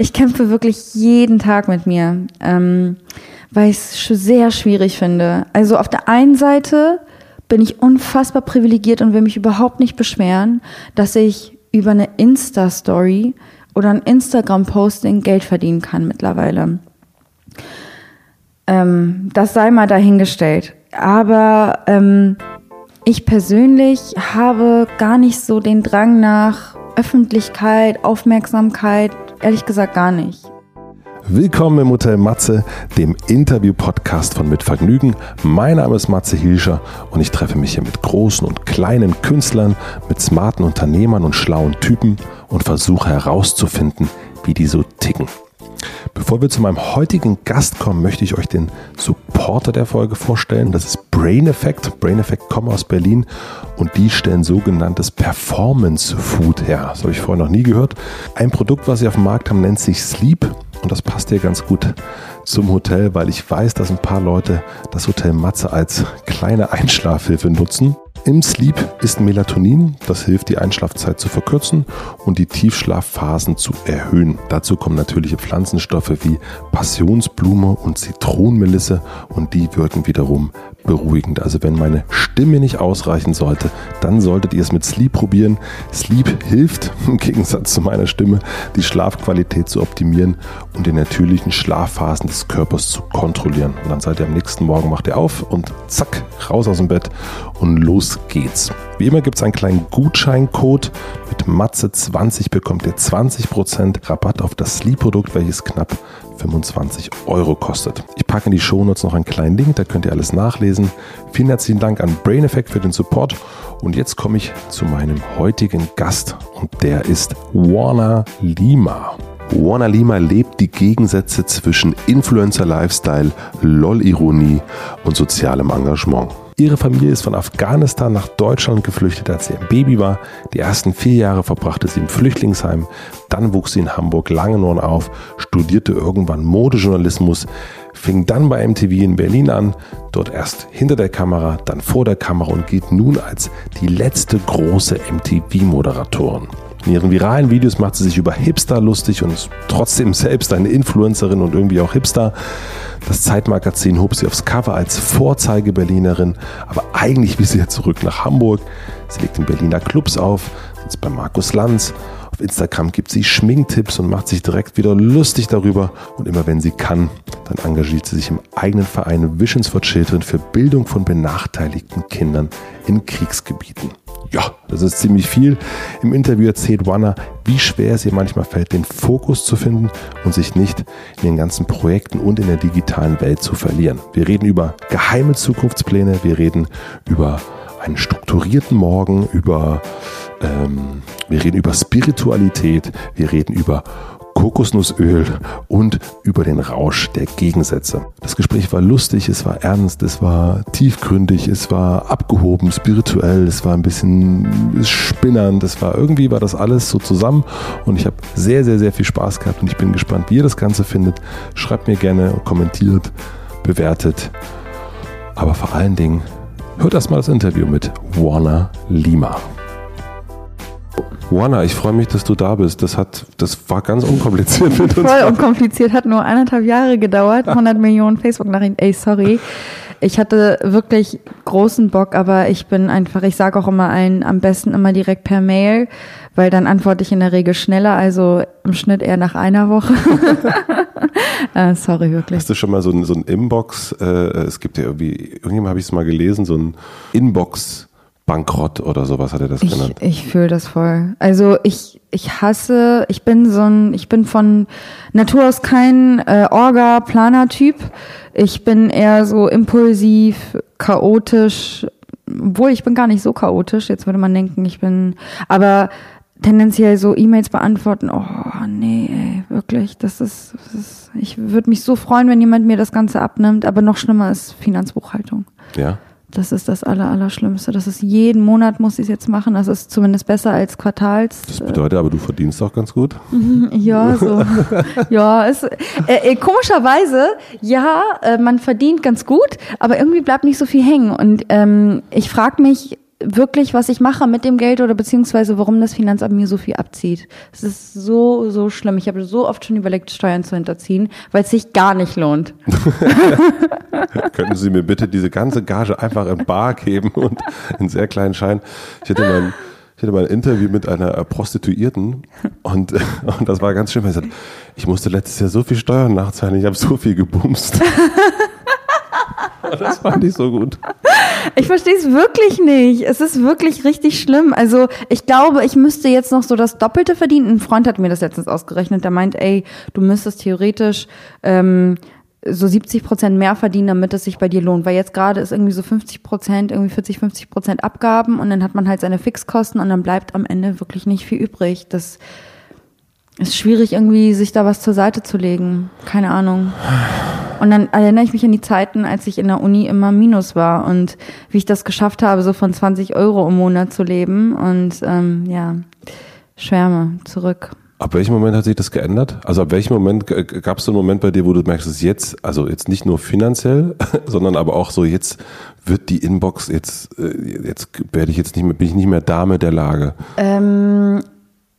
Ich kämpfe wirklich jeden Tag mit mir, ähm, weil ich es sehr schwierig finde. Also auf der einen Seite bin ich unfassbar privilegiert und will mich überhaupt nicht beschweren, dass ich über eine Insta-Story oder ein Instagram-Posting Geld verdienen kann mittlerweile. Ähm, das sei mal dahingestellt. Aber ähm, ich persönlich habe gar nicht so den Drang nach Öffentlichkeit, Aufmerksamkeit, ehrlich gesagt gar nicht. Willkommen im Hotel Matze, dem Interview-Podcast von Mit Vergnügen. Mein Name ist Matze Hilscher und ich treffe mich hier mit großen und kleinen Künstlern, mit smarten Unternehmern und schlauen Typen und versuche herauszufinden, wie die so ticken. Bevor wir zu meinem heutigen Gast kommen, möchte ich euch den Supporter der Folge vorstellen. Das ist Brain Effect. Brain Effect kommen aus Berlin und die stellen sogenanntes Performance Food her. Das habe ich vorher noch nie gehört. Ein Produkt, was sie auf dem Markt haben, nennt sich Sleep und das passt hier ganz gut zum Hotel, weil ich weiß, dass ein paar Leute das Hotel Matze als kleine Einschlafhilfe nutzen. Im Sleep ist Melatonin, das hilft die Einschlafzeit zu verkürzen und die Tiefschlafphasen zu erhöhen. Dazu kommen natürliche Pflanzenstoffe wie Passionsblume und Zitronenmelisse und die wirken wiederum beruhigend. Also wenn meine Stimme nicht ausreichen sollte, dann solltet ihr es mit Sleep probieren. Sleep hilft im Gegensatz zu meiner Stimme, die Schlafqualität zu optimieren und die natürlichen Schlafphasen des Körpers zu kontrollieren. Und dann seid ihr am nächsten Morgen, macht ihr auf und zack, raus aus dem Bett und los geht's. Wie immer gibt es einen kleinen Gutscheincode. Mit Matze20 bekommt ihr 20% Rabatt auf das Sleep-Produkt, welches knapp 25 Euro kostet. Ich packe in die Shownotes noch einen kleinen Link, da könnt ihr alles nachlesen. Vielen herzlichen Dank an Brain Effect für den Support. Und jetzt komme ich zu meinem heutigen Gast und der ist Warner Lima. Warner Lima lebt die Gegensätze zwischen Influencer-Lifestyle, LOL-Ironie und sozialem Engagement. Ihre Familie ist von Afghanistan nach Deutschland geflüchtet, als sie ein Baby war. Die ersten vier Jahre verbrachte sie im Flüchtlingsheim. Dann wuchs sie in Hamburg-Langenhorn auf, studierte irgendwann Modejournalismus, fing dann bei MTV in Berlin an, dort erst hinter der Kamera, dann vor der Kamera und geht nun als die letzte große MTV-Moderatorin. In ihren viralen Videos macht sie sich über Hipster lustig und ist trotzdem selbst eine Influencerin und irgendwie auch Hipster. Das Zeitmagazin hob sie aufs Cover als Vorzeige-Berlinerin, aber eigentlich will sie ja zurück nach Hamburg. Sie legt in Berliner Clubs auf, sitzt bei Markus Lanz. Auf Instagram gibt sie Schminktipps und macht sich direkt wieder lustig darüber. Und immer wenn sie kann, dann engagiert sie sich im eigenen Verein Visions for Children für Bildung von benachteiligten Kindern in Kriegsgebieten. Ja, das ist ziemlich viel. Im Interview erzählt Wanna, wie schwer es ihr manchmal fällt, den Fokus zu finden und sich nicht in den ganzen Projekten und in der digitalen Welt zu verlieren. Wir reden über geheime Zukunftspläne, wir reden über einen strukturierten Morgen, über ähm, wir reden über Spiritualität, wir reden über Kokosnussöl und über den Rausch der Gegensätze. Das Gespräch war lustig, es war ernst, es war tiefgründig, es war abgehoben, spirituell, es war ein bisschen spinnernd, es war irgendwie war das alles so zusammen und ich habe sehr, sehr, sehr viel Spaß gehabt und ich bin gespannt, wie ihr das Ganze findet. Schreibt mir gerne, kommentiert, bewertet, aber vor allen Dingen hört erstmal das Interview mit Warner Lima. Juana, ich freue mich, dass du da bist. Das hat, das war ganz unkompliziert mit uns. Voll unkompliziert, hat nur eineinhalb Jahre gedauert, 100 Millionen Facebook-Nachrichten. Ey, sorry. Ich hatte wirklich großen Bock, aber ich bin einfach, ich sage auch immer allen, am besten immer direkt per Mail, weil dann antworte ich in der Regel schneller, also im Schnitt eher nach einer Woche. äh, sorry, wirklich. Hast du schon mal so ein, so ein Inbox, äh, es gibt ja irgendwie, irgendjemand habe ich es mal gelesen, so ein Inbox- Bankrott oder sowas hat er das ich, genannt. Ich fühle das voll. Also ich, ich hasse, ich bin so ein, ich bin von Natur aus kein äh, Orga-Planer-Typ. Ich bin eher so impulsiv, chaotisch, obwohl ich bin gar nicht so chaotisch. Jetzt würde man denken, ich bin, aber tendenziell so E-Mails beantworten. Oh nee, ey, wirklich, das ist, das ist ich würde mich so freuen, wenn jemand mir das Ganze abnimmt. Aber noch schlimmer ist Finanzbuchhaltung. Ja. Das ist das Aller, Allerschlimmste. Das ist jeden Monat muss ich es jetzt machen. Das ist zumindest besser als Quartals. Das bedeutet aber, du verdienst auch ganz gut. ja, so. ja, es, äh, äh, komischerweise, ja, äh, man verdient ganz gut, aber irgendwie bleibt nicht so viel hängen. Und ähm, ich frage mich, wirklich, was ich mache mit dem Geld oder beziehungsweise warum das Finanzamt mir so viel abzieht. Es ist so, so schlimm. Ich habe so oft schon überlegt, Steuern zu hinterziehen, weil es sich gar nicht lohnt. Könnten Sie mir bitte diese ganze Gage einfach in Bar geben und in sehr kleinen Schein? Ich hätte mein, ich hatte mal ein Interview mit einer Prostituierten und, und das war ganz schön. Ich, ich musste letztes Jahr so viel Steuern nachzahlen, ich habe so viel gebumst. Das fand ich so gut. Ich verstehe es wirklich nicht. Es ist wirklich richtig schlimm. Also ich glaube, ich müsste jetzt noch so das Doppelte verdienen. Ein Freund hat mir das letztens ausgerechnet. Der meint, ey, du müsstest theoretisch ähm, so 70 Prozent mehr verdienen, damit es sich bei dir lohnt. Weil jetzt gerade ist irgendwie so 50 Prozent, irgendwie 40, 50 Prozent Abgaben und dann hat man halt seine Fixkosten und dann bleibt am Ende wirklich nicht viel übrig. Das ist schwierig, irgendwie sich da was zur Seite zu legen. Keine Ahnung. Und dann erinnere ich mich an die Zeiten, als ich in der Uni immer Minus war und wie ich das geschafft habe, so von 20 Euro im Monat zu leben. Und ähm, ja, schwärme zurück. Ab welchem Moment hat sich das geändert? Also ab welchem Moment gab es so einen Moment bei dir, wo du merkst, dass jetzt, also jetzt nicht nur finanziell, sondern aber auch so jetzt wird die Inbox jetzt, äh, jetzt werde ich jetzt nicht mehr, bin ich nicht mehr Dame der Lage. Ähm,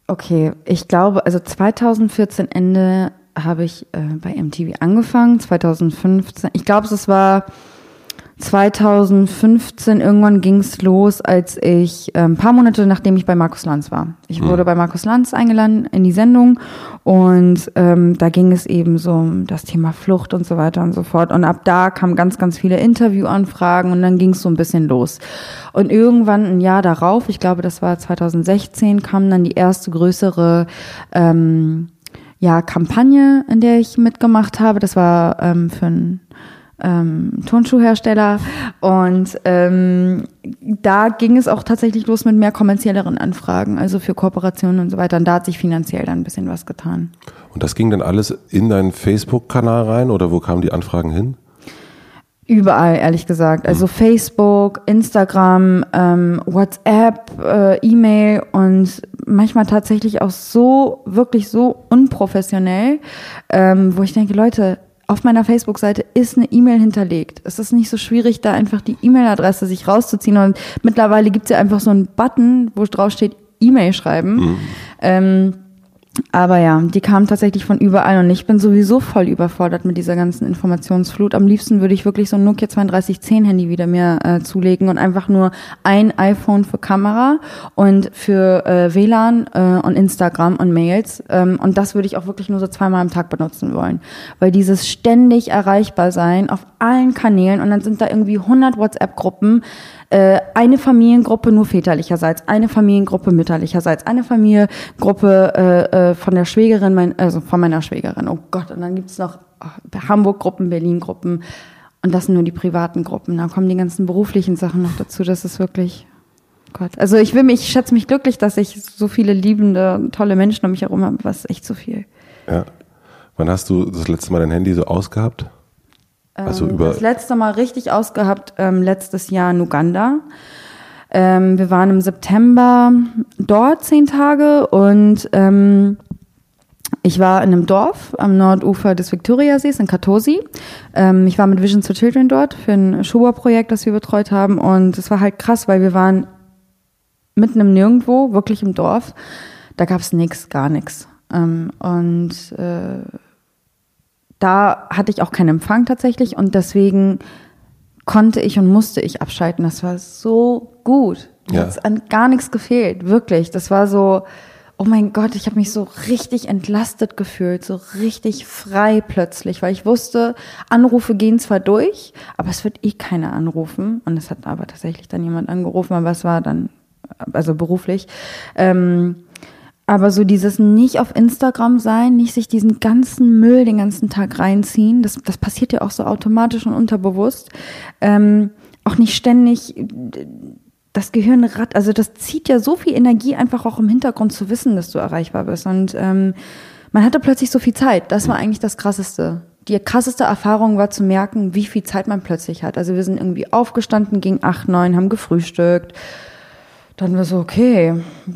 okay, ich glaube, also 2014 Ende habe ich äh, bei MTV angefangen, 2015. Ich glaube, es war 2015, irgendwann ging es los, als ich äh, ein paar Monate nachdem ich bei Markus Lanz war. Ich wurde mhm. bei Markus Lanz eingeladen in die Sendung und ähm, da ging es eben so um das Thema Flucht und so weiter und so fort. Und ab da kamen ganz, ganz viele Interviewanfragen und dann ging es so ein bisschen los. Und irgendwann ein Jahr darauf, ich glaube, das war 2016, kam dann die erste größere ähm, ja, Kampagne, in der ich mitgemacht habe. Das war ähm, für einen ähm, Turnschuhhersteller. Und ähm, da ging es auch tatsächlich los mit mehr kommerzielleren Anfragen, also für Kooperationen und so weiter. Und da hat sich finanziell dann ein bisschen was getan. Und das ging dann alles in deinen Facebook-Kanal rein oder wo kamen die Anfragen hin? Überall, ehrlich gesagt. Also mhm. Facebook, Instagram, ähm, WhatsApp, äh, E-Mail und manchmal tatsächlich auch so, wirklich so unprofessionell, ähm, wo ich denke, Leute, auf meiner Facebook-Seite ist eine E-Mail hinterlegt. Es ist nicht so schwierig, da einfach die E-Mail-Adresse sich rauszuziehen. Und mittlerweile gibt es ja einfach so einen Button, wo drauf steht, E-Mail schreiben. Mhm. Ähm, aber ja, die kamen tatsächlich von überall und ich bin sowieso voll überfordert mit dieser ganzen Informationsflut. Am liebsten würde ich wirklich so ein Nokia 3210 Handy wieder mir äh, zulegen und einfach nur ein iPhone für Kamera und für äh, WLAN äh, und Instagram und Mails. Ähm, und das würde ich auch wirklich nur so zweimal am Tag benutzen wollen. Weil dieses ständig erreichbar sein auf allen Kanälen und dann sind da irgendwie 100 WhatsApp-Gruppen, äh, eine Familiengruppe nur väterlicherseits, eine Familiengruppe mütterlicherseits, eine Familiengruppe äh, äh, von der Schwägerin, mein, also von meiner Schwägerin. Oh Gott, und dann gibt's noch oh, Hamburg-Gruppen, Berlin-Gruppen. Und das sind nur die privaten Gruppen. Da kommen die ganzen beruflichen Sachen noch dazu. Das ist wirklich Gott. Also ich will mich, ich schätze mich glücklich, dass ich so viele liebende, tolle Menschen um mich herum habe. Was echt zu viel. Ja. Wann hast du das letzte Mal dein Handy so ausgehabt? Also ähm, über das letzte Mal richtig ausgehabt, ähm, letztes Jahr in Uganda. Ähm, wir waren im September dort zehn Tage und ähm, ich war in einem Dorf am Nordufer des Viktoriasees in Katosi. Ähm, ich war mit Vision for Children dort für ein Schuber-Projekt, das wir betreut haben. Und es war halt krass, weil wir waren mitten im Nirgendwo, wirklich im Dorf. Da gab es nichts, gar nichts. Ähm, und äh, da hatte ich auch keinen Empfang tatsächlich und deswegen konnte ich und musste ich abschalten. Das war so gut. Ja. hat an gar nichts gefehlt, wirklich. Das war so, oh mein Gott, ich habe mich so richtig entlastet gefühlt, so richtig frei plötzlich, weil ich wusste, Anrufe gehen zwar durch, aber es wird eh keiner anrufen. Und es hat aber tatsächlich dann jemand angerufen, aber es war dann, also beruflich. Ähm, aber so dieses nicht auf Instagram sein, nicht sich diesen ganzen Müll den ganzen Tag reinziehen, das, das passiert ja auch so automatisch und unterbewusst. Ähm, auch nicht ständig das Gehirn rat, also das zieht ja so viel Energie einfach auch im Hintergrund zu wissen, dass du erreichbar bist. Und ähm, man hatte plötzlich so viel Zeit. Das war eigentlich das Krasseste. Die krasseste Erfahrung war zu merken, wie viel Zeit man plötzlich hat. Also wir sind irgendwie aufgestanden, gegen acht, neun, haben gefrühstückt, dann war so, okay,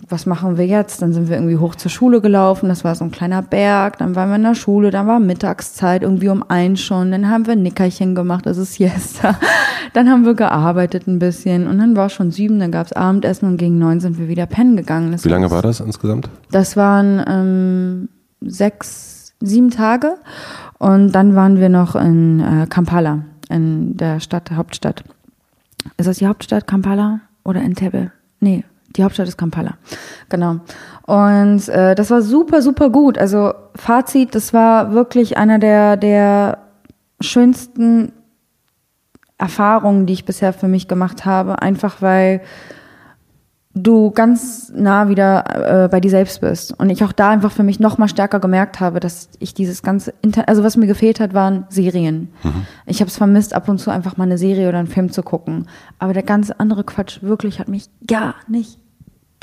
was machen wir jetzt? Dann sind wir irgendwie hoch zur Schule gelaufen, das war so ein kleiner Berg, dann waren wir in der Schule, dann war Mittagszeit, irgendwie um eins schon, dann haben wir Nickerchen gemacht, das ist Siesta. Dann haben wir gearbeitet ein bisschen und dann war schon sieben, dann gab's Abendessen und gegen neun sind wir wieder pennen gegangen. Das Wie lange war das insgesamt? Das waren ähm, sechs, sieben Tage und dann waren wir noch in äh, Kampala, in der Stadt, Hauptstadt. Ist das die Hauptstadt, Kampala oder Entebbe? Nee, die Hauptstadt ist Kampala. Genau. Und äh, das war super, super gut. Also Fazit, das war wirklich einer der, der schönsten Erfahrungen, die ich bisher für mich gemacht habe. Einfach weil du ganz nah wieder äh, bei dir selbst bist. Und ich auch da einfach für mich noch mal stärker gemerkt habe, dass ich dieses ganze, Inter also was mir gefehlt hat, waren Serien. Mhm. Ich habe es vermisst, ab und zu einfach mal eine Serie oder einen Film zu gucken. Aber der ganze andere Quatsch wirklich hat mich gar nicht,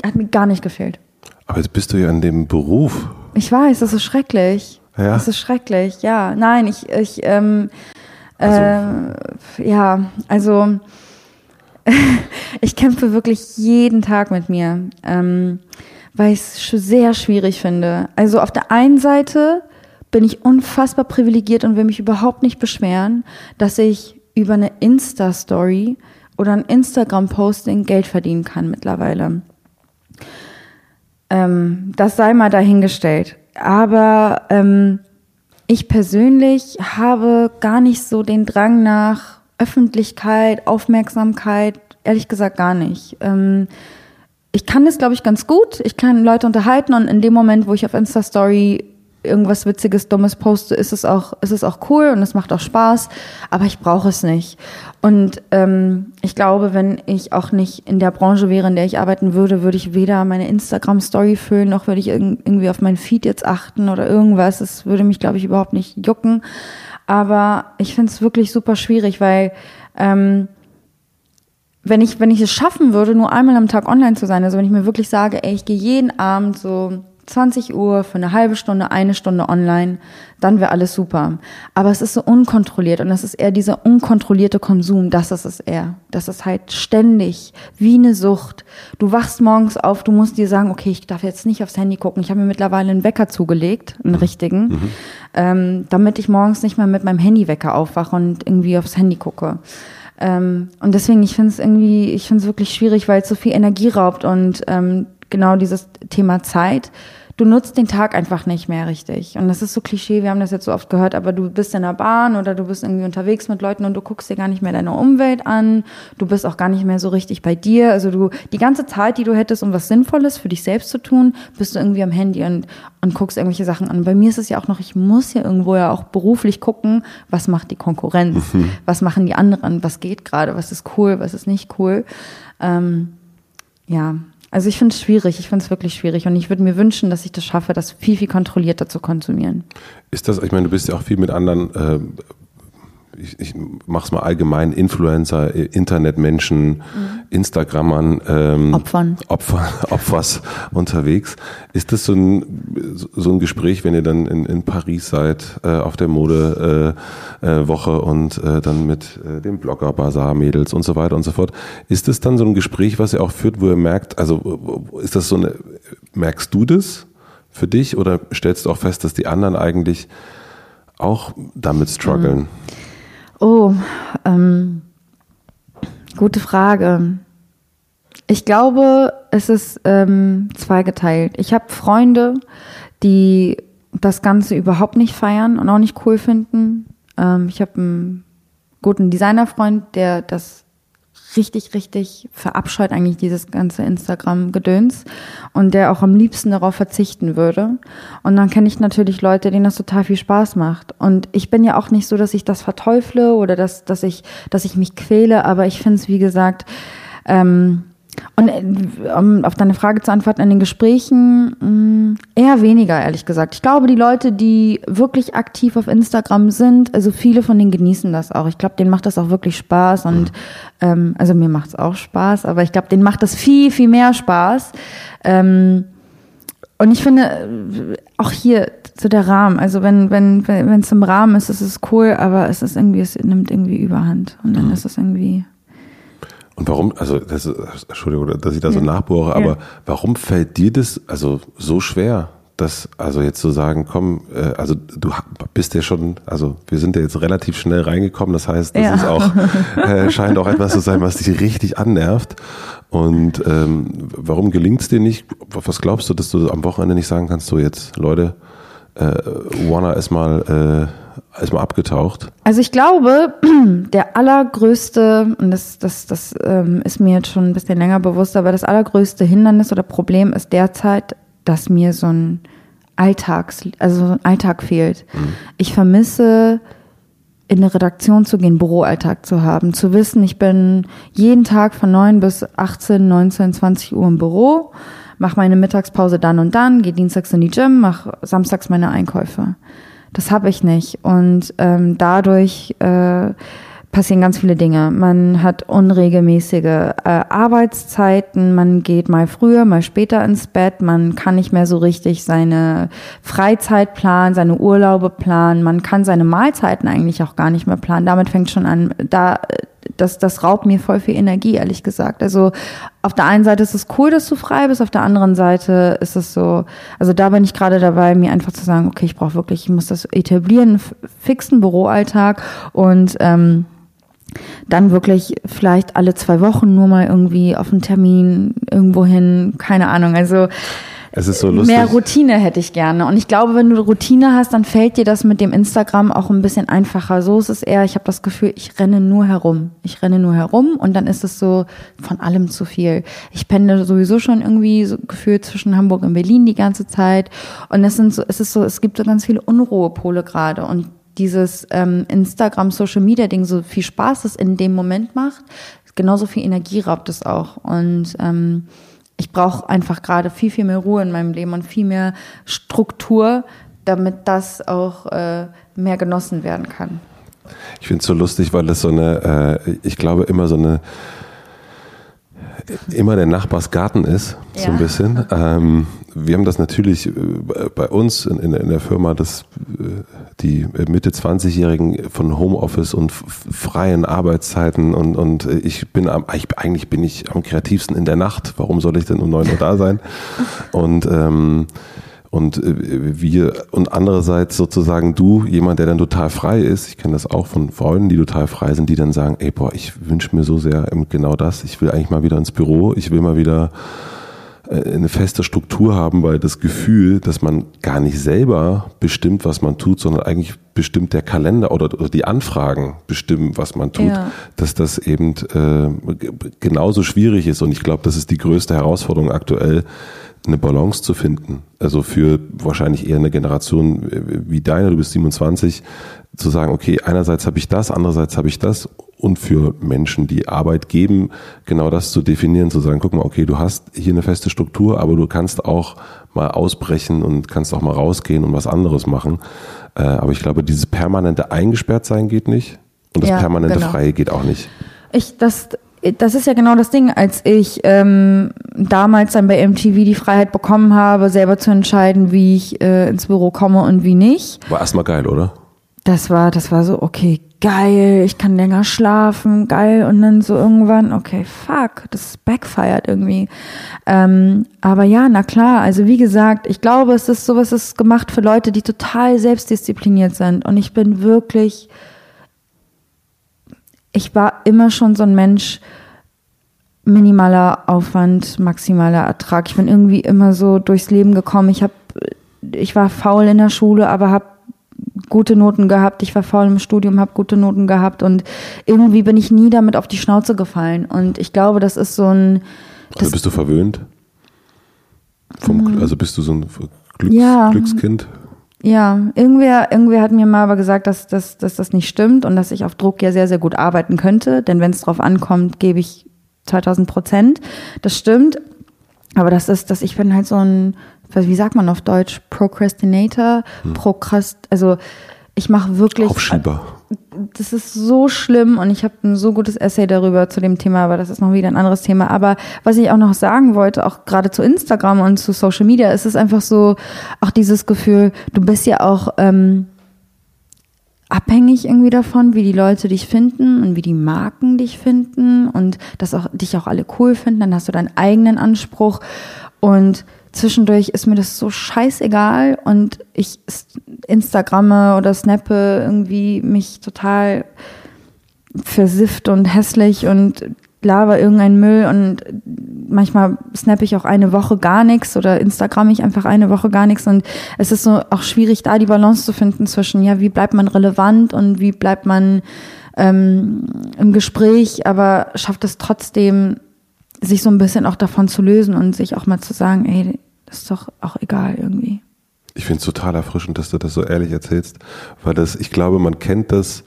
hat mir gar nicht gefehlt. Aber jetzt bist du ja in dem Beruf. Ich weiß, das ist schrecklich. Ja. Das ist schrecklich, ja. Nein, ich, ich, ähm, also. äh, ja, also ich kämpfe wirklich jeden Tag mit mir, ähm, weil ich es sehr schwierig finde. Also auf der einen Seite bin ich unfassbar privilegiert und will mich überhaupt nicht beschweren, dass ich über eine Insta-Story oder ein Instagram-Posting Geld verdienen kann mittlerweile. Ähm, das sei mal dahingestellt. Aber ähm, ich persönlich habe gar nicht so den Drang nach Öffentlichkeit, Aufmerksamkeit, ehrlich gesagt gar nicht. Ähm, ich kann das, glaube ich, ganz gut. Ich kann Leute unterhalten und in dem Moment, wo ich auf Insta-Story irgendwas Witziges, Dummes poste, ist es auch, ist es auch cool und es macht auch Spaß, aber ich brauche es nicht. Und ähm, ich glaube, wenn ich auch nicht in der Branche wäre, in der ich arbeiten würde, würde ich weder meine Instagram-Story füllen, noch würde ich irgendwie auf mein Feed jetzt achten oder irgendwas. Es würde mich, glaube ich, überhaupt nicht jucken. Aber ich finde es wirklich super schwierig, weil ähm, wenn ich, wenn ich es schaffen würde, nur einmal am Tag online zu sein, also wenn ich mir wirklich sage, ey, ich gehe jeden Abend so 20 Uhr für eine halbe Stunde, eine Stunde online, dann wäre alles super. Aber es ist so unkontrolliert und es ist eher dieser unkontrollierte Konsum, das ist es eher. Das ist halt ständig, wie eine Sucht. Du wachst morgens auf, du musst dir sagen, okay, ich darf jetzt nicht aufs Handy gucken. Ich habe mir mittlerweile einen Wecker zugelegt, einen richtigen, mhm. ähm, damit ich morgens nicht mehr mit meinem Handywecker aufwache und irgendwie aufs Handy gucke. Ähm, und deswegen, ich finde es irgendwie, ich finde es wirklich schwierig, weil es so viel Energie raubt und ähm, genau dieses Thema Zeit du nutzt den Tag einfach nicht mehr richtig. Und das ist so Klischee, wir haben das jetzt so oft gehört, aber du bist in der Bahn oder du bist irgendwie unterwegs mit Leuten und du guckst dir gar nicht mehr deine Umwelt an. Du bist auch gar nicht mehr so richtig bei dir. Also du, die ganze Zeit, die du hättest, um was Sinnvolles für dich selbst zu tun, bist du irgendwie am Handy und, und guckst irgendwelche Sachen an. Bei mir ist es ja auch noch, ich muss ja irgendwo ja auch beruflich gucken, was macht die Konkurrenz? Mhm. Was machen die anderen? Was geht gerade? Was ist cool? Was ist nicht cool? Ähm, ja, also ich finde es schwierig, ich finde es wirklich schwierig und ich würde mir wünschen, dass ich das schaffe, das viel, viel kontrollierter zu konsumieren. Ist das, ich meine, du bist ja auch viel mit anderen, äh, ich, ich mach's mal allgemein, Influencer, Internetmenschen, mhm. Instagrammern, ähm, Opfern. Opfer, Opfers unterwegs. Ist das so ein, so ein Gespräch, wenn ihr dann in, in Paris seid, äh, auf der Modewoche äh, äh, Woche und äh, dann mit äh, dem Blogger, Bazar, Mädels und so weiter und so fort. Ist das dann so ein Gespräch, was ihr auch führt, wo ihr merkt, also ist das so eine, merkst du das für dich oder stellst du auch fest, dass die anderen eigentlich auch damit strugglen? Mhm. Oh, ähm, Gute Frage. Ich glaube, es ist ähm, zweigeteilt. Ich habe Freunde, die das Ganze überhaupt nicht feiern und auch nicht cool finden. Ähm, ich habe einen guten Designerfreund, der das richtig, richtig verabscheut eigentlich dieses ganze Instagram-Gedöns und der auch am liebsten darauf verzichten würde. Und dann kenne ich natürlich Leute, denen das total viel Spaß macht. Und ich bin ja auch nicht so, dass ich das verteufle oder dass, dass ich, dass ich mich quäle, aber ich finde es, wie gesagt, ähm, und äh, um auf deine Frage zu antworten, in den Gesprächen mh, mm, eher weniger, ehrlich gesagt. Ich glaube, die Leute, die wirklich aktiv auf Instagram sind, also viele von denen genießen das auch. Ich glaube, denen macht das auch wirklich Spaß und ähm, also mir macht es auch Spaß, aber ich glaube, denen macht das viel, viel mehr Spaß. Ähm, und ich finde, äh, auch hier so der Rahmen, also wenn wenn wenn es im Rahmen ist, ist es cool, aber es ist irgendwie, es nimmt irgendwie Überhand und dann ist es irgendwie Und warum, also das Entschuldigung, dass ich da so ja. nachbohre, aber ja. warum fällt dir das also so schwer? das, also jetzt zu sagen, komm, äh, also du bist ja schon, also wir sind ja jetzt relativ schnell reingekommen, das heißt, das ja. ist auch, äh, scheint auch etwas zu sein, was dich richtig annervt. Und ähm, warum gelingt es dir nicht? Was glaubst du, dass du am Wochenende nicht sagen kannst, so jetzt, Leute, äh, Warner ist mal, äh, ist mal abgetaucht? Also ich glaube, der allergrößte, und das, das, das ähm, ist mir jetzt schon ein bisschen länger bewusst, aber das allergrößte Hindernis oder Problem ist derzeit, dass mir so ein Alltags, also so ein Alltag fehlt. Mhm. Ich vermisse in eine Redaktion zu gehen, Büroalltag zu haben, zu wissen, ich bin jeden Tag von 9 bis 18, 19, 20 Uhr im Büro, mache meine Mittagspause dann und dann, gehe dienstags in die Gym, mache samstags meine Einkäufe. Das habe ich nicht und ähm, dadurch äh, passieren ganz viele Dinge. Man hat unregelmäßige äh, Arbeitszeiten, man geht mal früher, mal später ins Bett, man kann nicht mehr so richtig seine Freizeit planen, seine Urlaube planen, man kann seine Mahlzeiten eigentlich auch gar nicht mehr planen. Damit fängt schon an, da das, das raubt mir voll viel Energie, ehrlich gesagt. Also auf der einen Seite ist es cool, dass du frei bist, auf der anderen Seite ist es so, also da bin ich gerade dabei, mir einfach zu sagen, okay, ich brauche wirklich, ich muss das etablieren, fixen Büroalltag und ähm, dann wirklich vielleicht alle zwei Wochen nur mal irgendwie auf einen Termin irgendwo hin, keine Ahnung. Also es ist so lustig. Mehr Routine hätte ich gerne. Und ich glaube, wenn du Routine hast, dann fällt dir das mit dem Instagram auch ein bisschen einfacher. So ist es eher, ich habe das Gefühl, ich renne nur herum. Ich renne nur herum und dann ist es so von allem zu viel. Ich pendle sowieso schon irgendwie so gefühlt zwischen Hamburg und Berlin die ganze Zeit. Und es sind so, es ist so, es gibt so ganz viele Unruhepole gerade. Und dieses ähm, Instagram Social Media Ding so viel Spaß es in dem Moment macht, genauso viel Energie raubt es auch und ähm, ich brauche einfach gerade viel viel mehr Ruhe in meinem Leben und viel mehr Struktur, damit das auch äh, mehr genossen werden kann. Ich finde es so lustig, weil es so eine, äh, ich glaube immer so eine immer der Nachbarsgarten ist, ja. so ein bisschen. Ähm, wir haben das natürlich äh, bei uns in, in, in der Firma, dass äh, die Mitte 20-Jährigen von Homeoffice und freien Arbeitszeiten und, und ich bin am, ich, eigentlich bin ich am kreativsten in der Nacht. Warum soll ich denn um neun Uhr da sein? Und ähm, und äh, wir und andererseits sozusagen du, jemand, der dann total frei ist, ich kenne das auch von Freunden, die total frei sind, die dann sagen, ey boah, ich wünsche mir so sehr genau das, ich will eigentlich mal wieder ins Büro, ich will mal wieder äh, eine feste Struktur haben, weil das Gefühl, dass man gar nicht selber bestimmt, was man tut, sondern eigentlich bestimmt der Kalender oder, oder die Anfragen bestimmen, was man tut, ja. dass das eben äh, genauso schwierig ist. Und ich glaube, das ist die größte Herausforderung aktuell, eine Balance zu finden. Also für wahrscheinlich eher eine Generation wie deine, du bist 27, zu sagen, okay, einerseits habe ich das, andererseits habe ich das und für Menschen, die Arbeit geben, genau das zu definieren, zu sagen, guck mal, okay, du hast hier eine feste Struktur, aber du kannst auch mal ausbrechen und kannst auch mal rausgehen und was anderes machen. Äh, aber ich glaube, dieses permanente eingesperrt sein geht nicht und das ja, permanente genau. Freie geht auch nicht. Ich, das, das ist ja genau das Ding, als ich ähm, damals dann bei MTV die Freiheit bekommen habe, selber zu entscheiden, wie ich äh, ins Büro komme und wie nicht. War erstmal geil, oder? Das war, das war so, okay, geil, ich kann länger schlafen, geil. Und dann so irgendwann, okay, fuck, das backfired irgendwie. Ähm, aber ja, na klar, also wie gesagt, ich glaube, es ist sowas ist gemacht für Leute, die total selbstdiszipliniert sind. Und ich bin wirklich, ich war immer schon so ein Mensch, minimaler Aufwand, maximaler Ertrag. Ich bin irgendwie immer so durchs Leben gekommen. Ich habe, ich war faul in der Schule, aber habe gute Noten gehabt, ich war faul im Studium, habe gute Noten gehabt und irgendwie bin ich nie damit auf die Schnauze gefallen. Und ich glaube, das ist so ein. Also bist du verwöhnt? Vom, mhm. Also bist du so ein Glücks, ja. Glückskind? Ja, irgendwer, irgendwer hat mir mal aber gesagt, dass, dass, dass das nicht stimmt und dass ich auf Druck ja sehr, sehr gut arbeiten könnte. Denn wenn es drauf ankommt, gebe ich 2000 Prozent. Das stimmt. Aber das ist, dass ich bin halt so ein wie sagt man auf Deutsch, Procrastinator, hm. Prokrast, also ich mache wirklich. Aufschieber. Das ist so schlimm und ich habe ein so gutes Essay darüber zu dem Thema, aber das ist noch wieder ein anderes Thema. Aber was ich auch noch sagen wollte, auch gerade zu Instagram und zu Social Media, ist es einfach so, auch dieses Gefühl, du bist ja auch ähm, abhängig irgendwie davon, wie die Leute dich finden und wie die Marken dich finden und dass auch dich auch alle cool finden. Dann hast du deinen eigenen Anspruch und zwischendurch ist mir das so scheißegal und ich Instagramme oder snappe irgendwie mich total versifft und hässlich und laber irgendeinen Müll und manchmal snappe ich auch eine Woche gar nichts oder Instagram ich einfach eine Woche gar nichts und es ist so auch schwierig, da die Balance zu finden zwischen, ja, wie bleibt man relevant und wie bleibt man ähm, im Gespräch, aber schafft es trotzdem, sich so ein bisschen auch davon zu lösen und sich auch mal zu sagen, ey, ist doch auch egal irgendwie. Ich finde es total erfrischend, dass du das so ehrlich erzählst, weil das, ich glaube, man kennt das,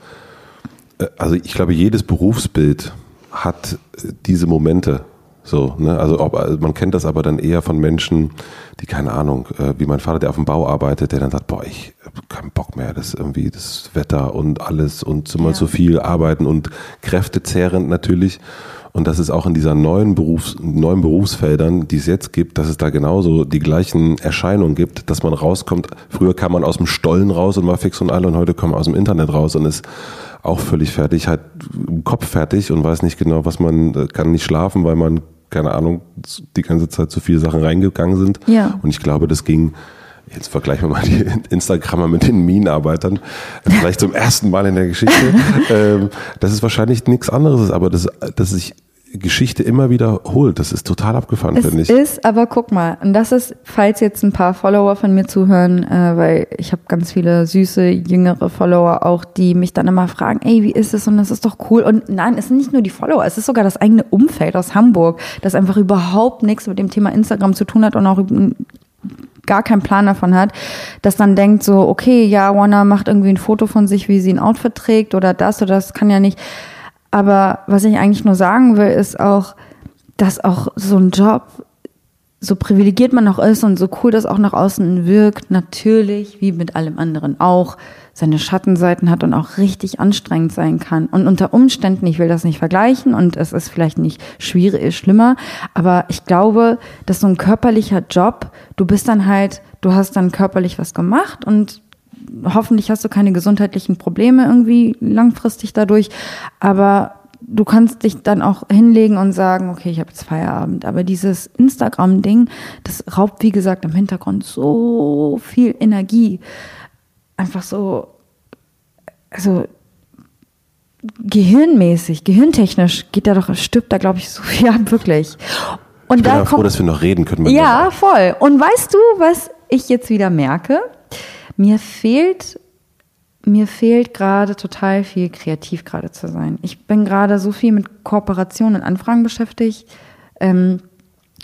äh, also ich glaube, jedes Berufsbild hat äh, diese Momente. So, ne? Also ob, also man kennt das aber dann eher von Menschen, die keine Ahnung, äh, wie mein Vater, der auf dem Bau arbeitet, der dann sagt, boah, ich hab keinen Bock mehr, das irgendwie das Wetter und alles und immer ja. so viel arbeiten und kräftezehrend natürlich. Und das ist auch in dieser neuen Berufs, neuen Berufsfeldern, die es jetzt gibt, dass es da genauso die gleichen Erscheinungen gibt, dass man rauskommt. Früher kam man aus dem Stollen raus und war fix und alle und heute kommt man aus dem Internet raus und ist auch völlig fertig, halt im Kopf fertig und weiß nicht genau, was man, kann nicht schlafen, weil man, keine Ahnung, die ganze Zeit zu viele Sachen reingegangen sind. Ja. Und ich glaube, das ging, jetzt vergleichen wir mal die Instagrammer mit den Minenarbeitern, vielleicht zum ersten Mal in der Geschichte. ähm, das ist wahrscheinlich nichts anderes, aber das, dass sich Geschichte immer wiederholt. Das ist total abgefahren, finde ich. Es ist, aber guck mal, und das ist, falls jetzt ein paar Follower von mir zuhören, äh, weil ich habe ganz viele süße, jüngere Follower auch, die mich dann immer fragen, ey, wie ist es? Und das ist doch cool. Und nein, es sind nicht nur die Follower, es ist sogar das eigene Umfeld aus Hamburg, das einfach überhaupt nichts mit dem Thema Instagram zu tun hat und auch gar keinen Plan davon hat, das dann denkt so, okay, ja, Wanna macht irgendwie ein Foto von sich, wie sie ein Outfit trägt oder das oder das kann ja nicht aber was ich eigentlich nur sagen will, ist auch, dass auch so ein Job, so privilegiert man auch ist und so cool das auch nach außen wirkt, natürlich, wie mit allem anderen auch, seine Schattenseiten hat und auch richtig anstrengend sein kann. Und unter Umständen, ich will das nicht vergleichen und es ist vielleicht nicht schwierig, schlimmer, aber ich glaube, dass so ein körperlicher Job, du bist dann halt, du hast dann körperlich was gemacht und hoffentlich hast du keine gesundheitlichen Probleme irgendwie langfristig dadurch, aber du kannst dich dann auch hinlegen und sagen, okay, ich habe jetzt Feierabend. Aber dieses Instagram-Ding, das raubt, wie gesagt, im Hintergrund so viel Energie. Einfach so, also gehirnmäßig, gehirntechnisch geht da doch, stirbt da, glaube ich, so viel ab, wirklich. Und ich bin da froh, dass wir noch reden können. Ja, voll. Und weißt du, was ich jetzt wieder merke? Mir fehlt mir fehlt gerade total viel kreativ gerade zu sein. Ich bin gerade so viel mit Kooperationen und Anfragen beschäftigt. Ähm,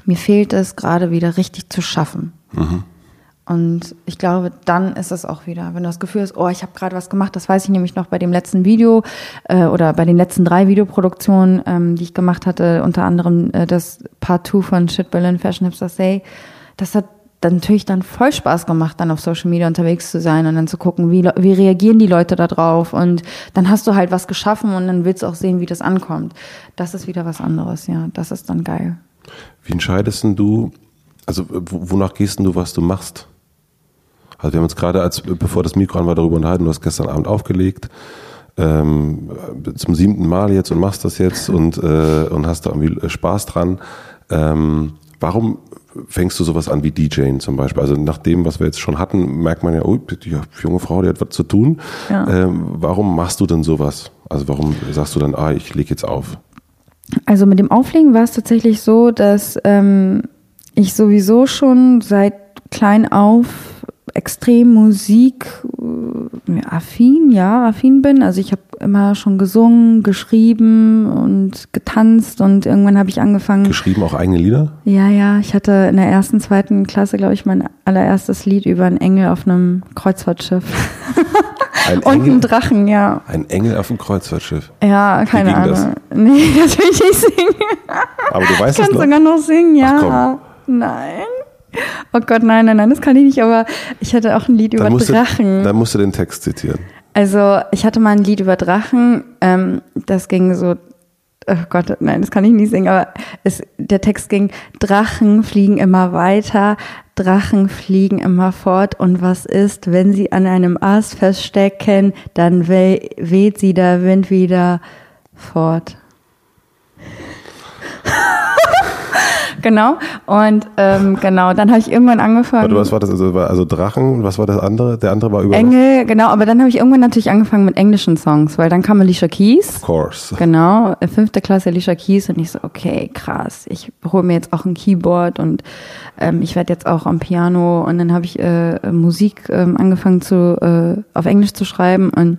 mir fehlt es gerade wieder richtig zu schaffen. Mhm. Und ich glaube, dann ist es auch wieder, wenn du das Gefühl hast, oh, ich habe gerade was gemacht, das weiß ich nämlich noch bei dem letzten Video äh, oder bei den letzten drei Videoproduktionen, ähm, die ich gemacht hatte, unter anderem äh, das Part 2 von Shit Berlin Fashion Hipster Say. Das hat dann natürlich dann voll Spaß gemacht, dann auf Social Media unterwegs zu sein und dann zu gucken, wie, wie reagieren die Leute da drauf. Und dann hast du halt was geschaffen und dann willst du auch sehen, wie das ankommt. Das ist wieder was anderes, ja. Das ist dann geil. Wie entscheidest du, also wonach gehst du, was du machst? Also wir haben uns gerade, als bevor das Mikro an war, darüber unterhalten, du hast gestern Abend aufgelegt. Ähm, zum siebten Mal jetzt und machst das jetzt und, äh, und hast da irgendwie Spaß dran. Ähm, warum fängst du sowas an wie DJing zum Beispiel? Also nach dem, was wir jetzt schon hatten, merkt man ja, oh, die junge Frau, die hat was zu tun. Ja. Ähm, warum machst du denn sowas? Also warum sagst du dann, ah, ich lege jetzt auf? Also mit dem Auflegen war es tatsächlich so, dass ähm, ich sowieso schon seit klein auf extrem Musik äh, affin, ja, affin bin. Also ich habe immer schon gesungen, geschrieben und getanzt und irgendwann habe ich angefangen. Geschrieben auch eigene Lieder? Ja, ja. Ich hatte in der ersten, zweiten Klasse, glaube ich, mein allererstes Lied über einen Engel auf einem Kreuzfahrtschiff. Ein und Engel, einen Drachen, ja. Ein Engel auf einem Kreuzfahrtschiff. Ja, keine Ahnung. Das? Nee, das will ich nicht singen. Aber du weißt es noch? sogar noch singen, ja. Nein. Oh Gott, nein, nein, nein, das kann ich nicht, aber ich hatte auch ein Lied über Drachen. dann musst du den Text zitieren. Also, ich hatte mal ein Lied über Drachen, ähm, das ging so, oh Gott, nein, das kann ich nicht singen, aber es, der Text ging, Drachen fliegen immer weiter, Drachen fliegen immer fort und was ist, wenn sie an einem Ast feststecken, dann we weht sie der Wind wieder fort. Genau. Und ähm, genau, dann habe ich irgendwann angefangen. Warte, was war das? Also, also Drachen, was war das andere? Der andere war über. Engel, genau, aber dann habe ich irgendwann natürlich angefangen mit englischen Songs, weil dann kam Alicia Keys. Of course. Genau, fünfte Klasse Alicia Keys und ich so, okay, krass, ich hole mir jetzt auch ein Keyboard und ähm, ich werde jetzt auch am Piano und dann habe ich äh, Musik ähm, angefangen zu äh, auf Englisch zu schreiben und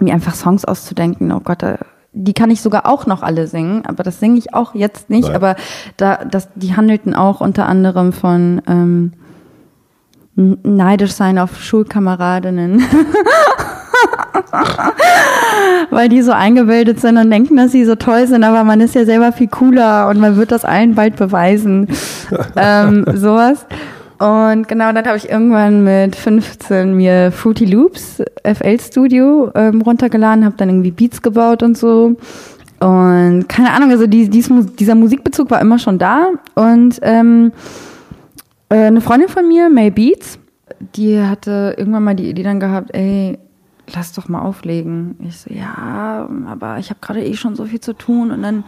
mir einfach Songs auszudenken. Oh Gott, da die kann ich sogar auch noch alle singen, aber das singe ich auch jetzt nicht. Nein. Aber da, das, die handelten auch unter anderem von ähm, neidisch sein auf Schulkameradinnen. Weil die so eingebildet sind und denken, dass sie so toll sind, aber man ist ja selber viel cooler und man wird das allen bald beweisen. ähm, sowas. Und genau, dann habe ich irgendwann mit 15 mir Fruity Loops FL Studio ähm, runtergeladen, habe dann irgendwie Beats gebaut und so. Und keine Ahnung, also die, dies, dieser Musikbezug war immer schon da. Und ähm, äh, eine Freundin von mir, May Beats, die hatte irgendwann mal die Idee dann gehabt, ey, lass doch mal auflegen. Ich so, ja, aber ich habe gerade eh schon so viel zu tun. Und dann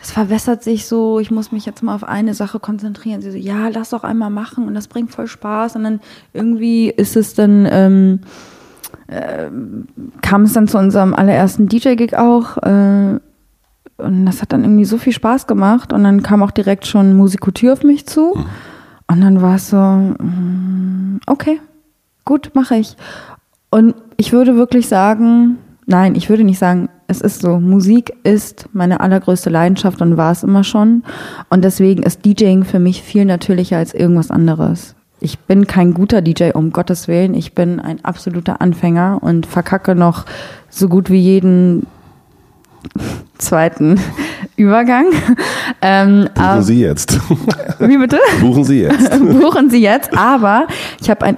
das verwässert sich so, ich muss mich jetzt mal auf eine Sache konzentrieren. Sie so, ja, lass doch einmal machen und das bringt voll Spaß. Und dann irgendwie ist es dann, ähm, äh, kam es dann zu unserem allerersten DJ-Gig auch. Äh, und das hat dann irgendwie so viel Spaß gemacht. Und dann kam auch direkt schon Musikotür auf mich zu. Und dann war es so, mm, okay, gut, mache ich. Und ich würde wirklich sagen, nein, ich würde nicht sagen, es ist so. Musik ist meine allergrößte Leidenschaft und war es immer schon. Und deswegen ist DJing für mich viel natürlicher als irgendwas anderes. Ich bin kein guter DJ, um Gottes Willen. Ich bin ein absoluter Anfänger und verkacke noch so gut wie jeden zweiten Übergang. Ähm, Buchen Sie jetzt. Wie bitte? Buchen Sie jetzt. Buchen Sie jetzt. Aber ich habe ein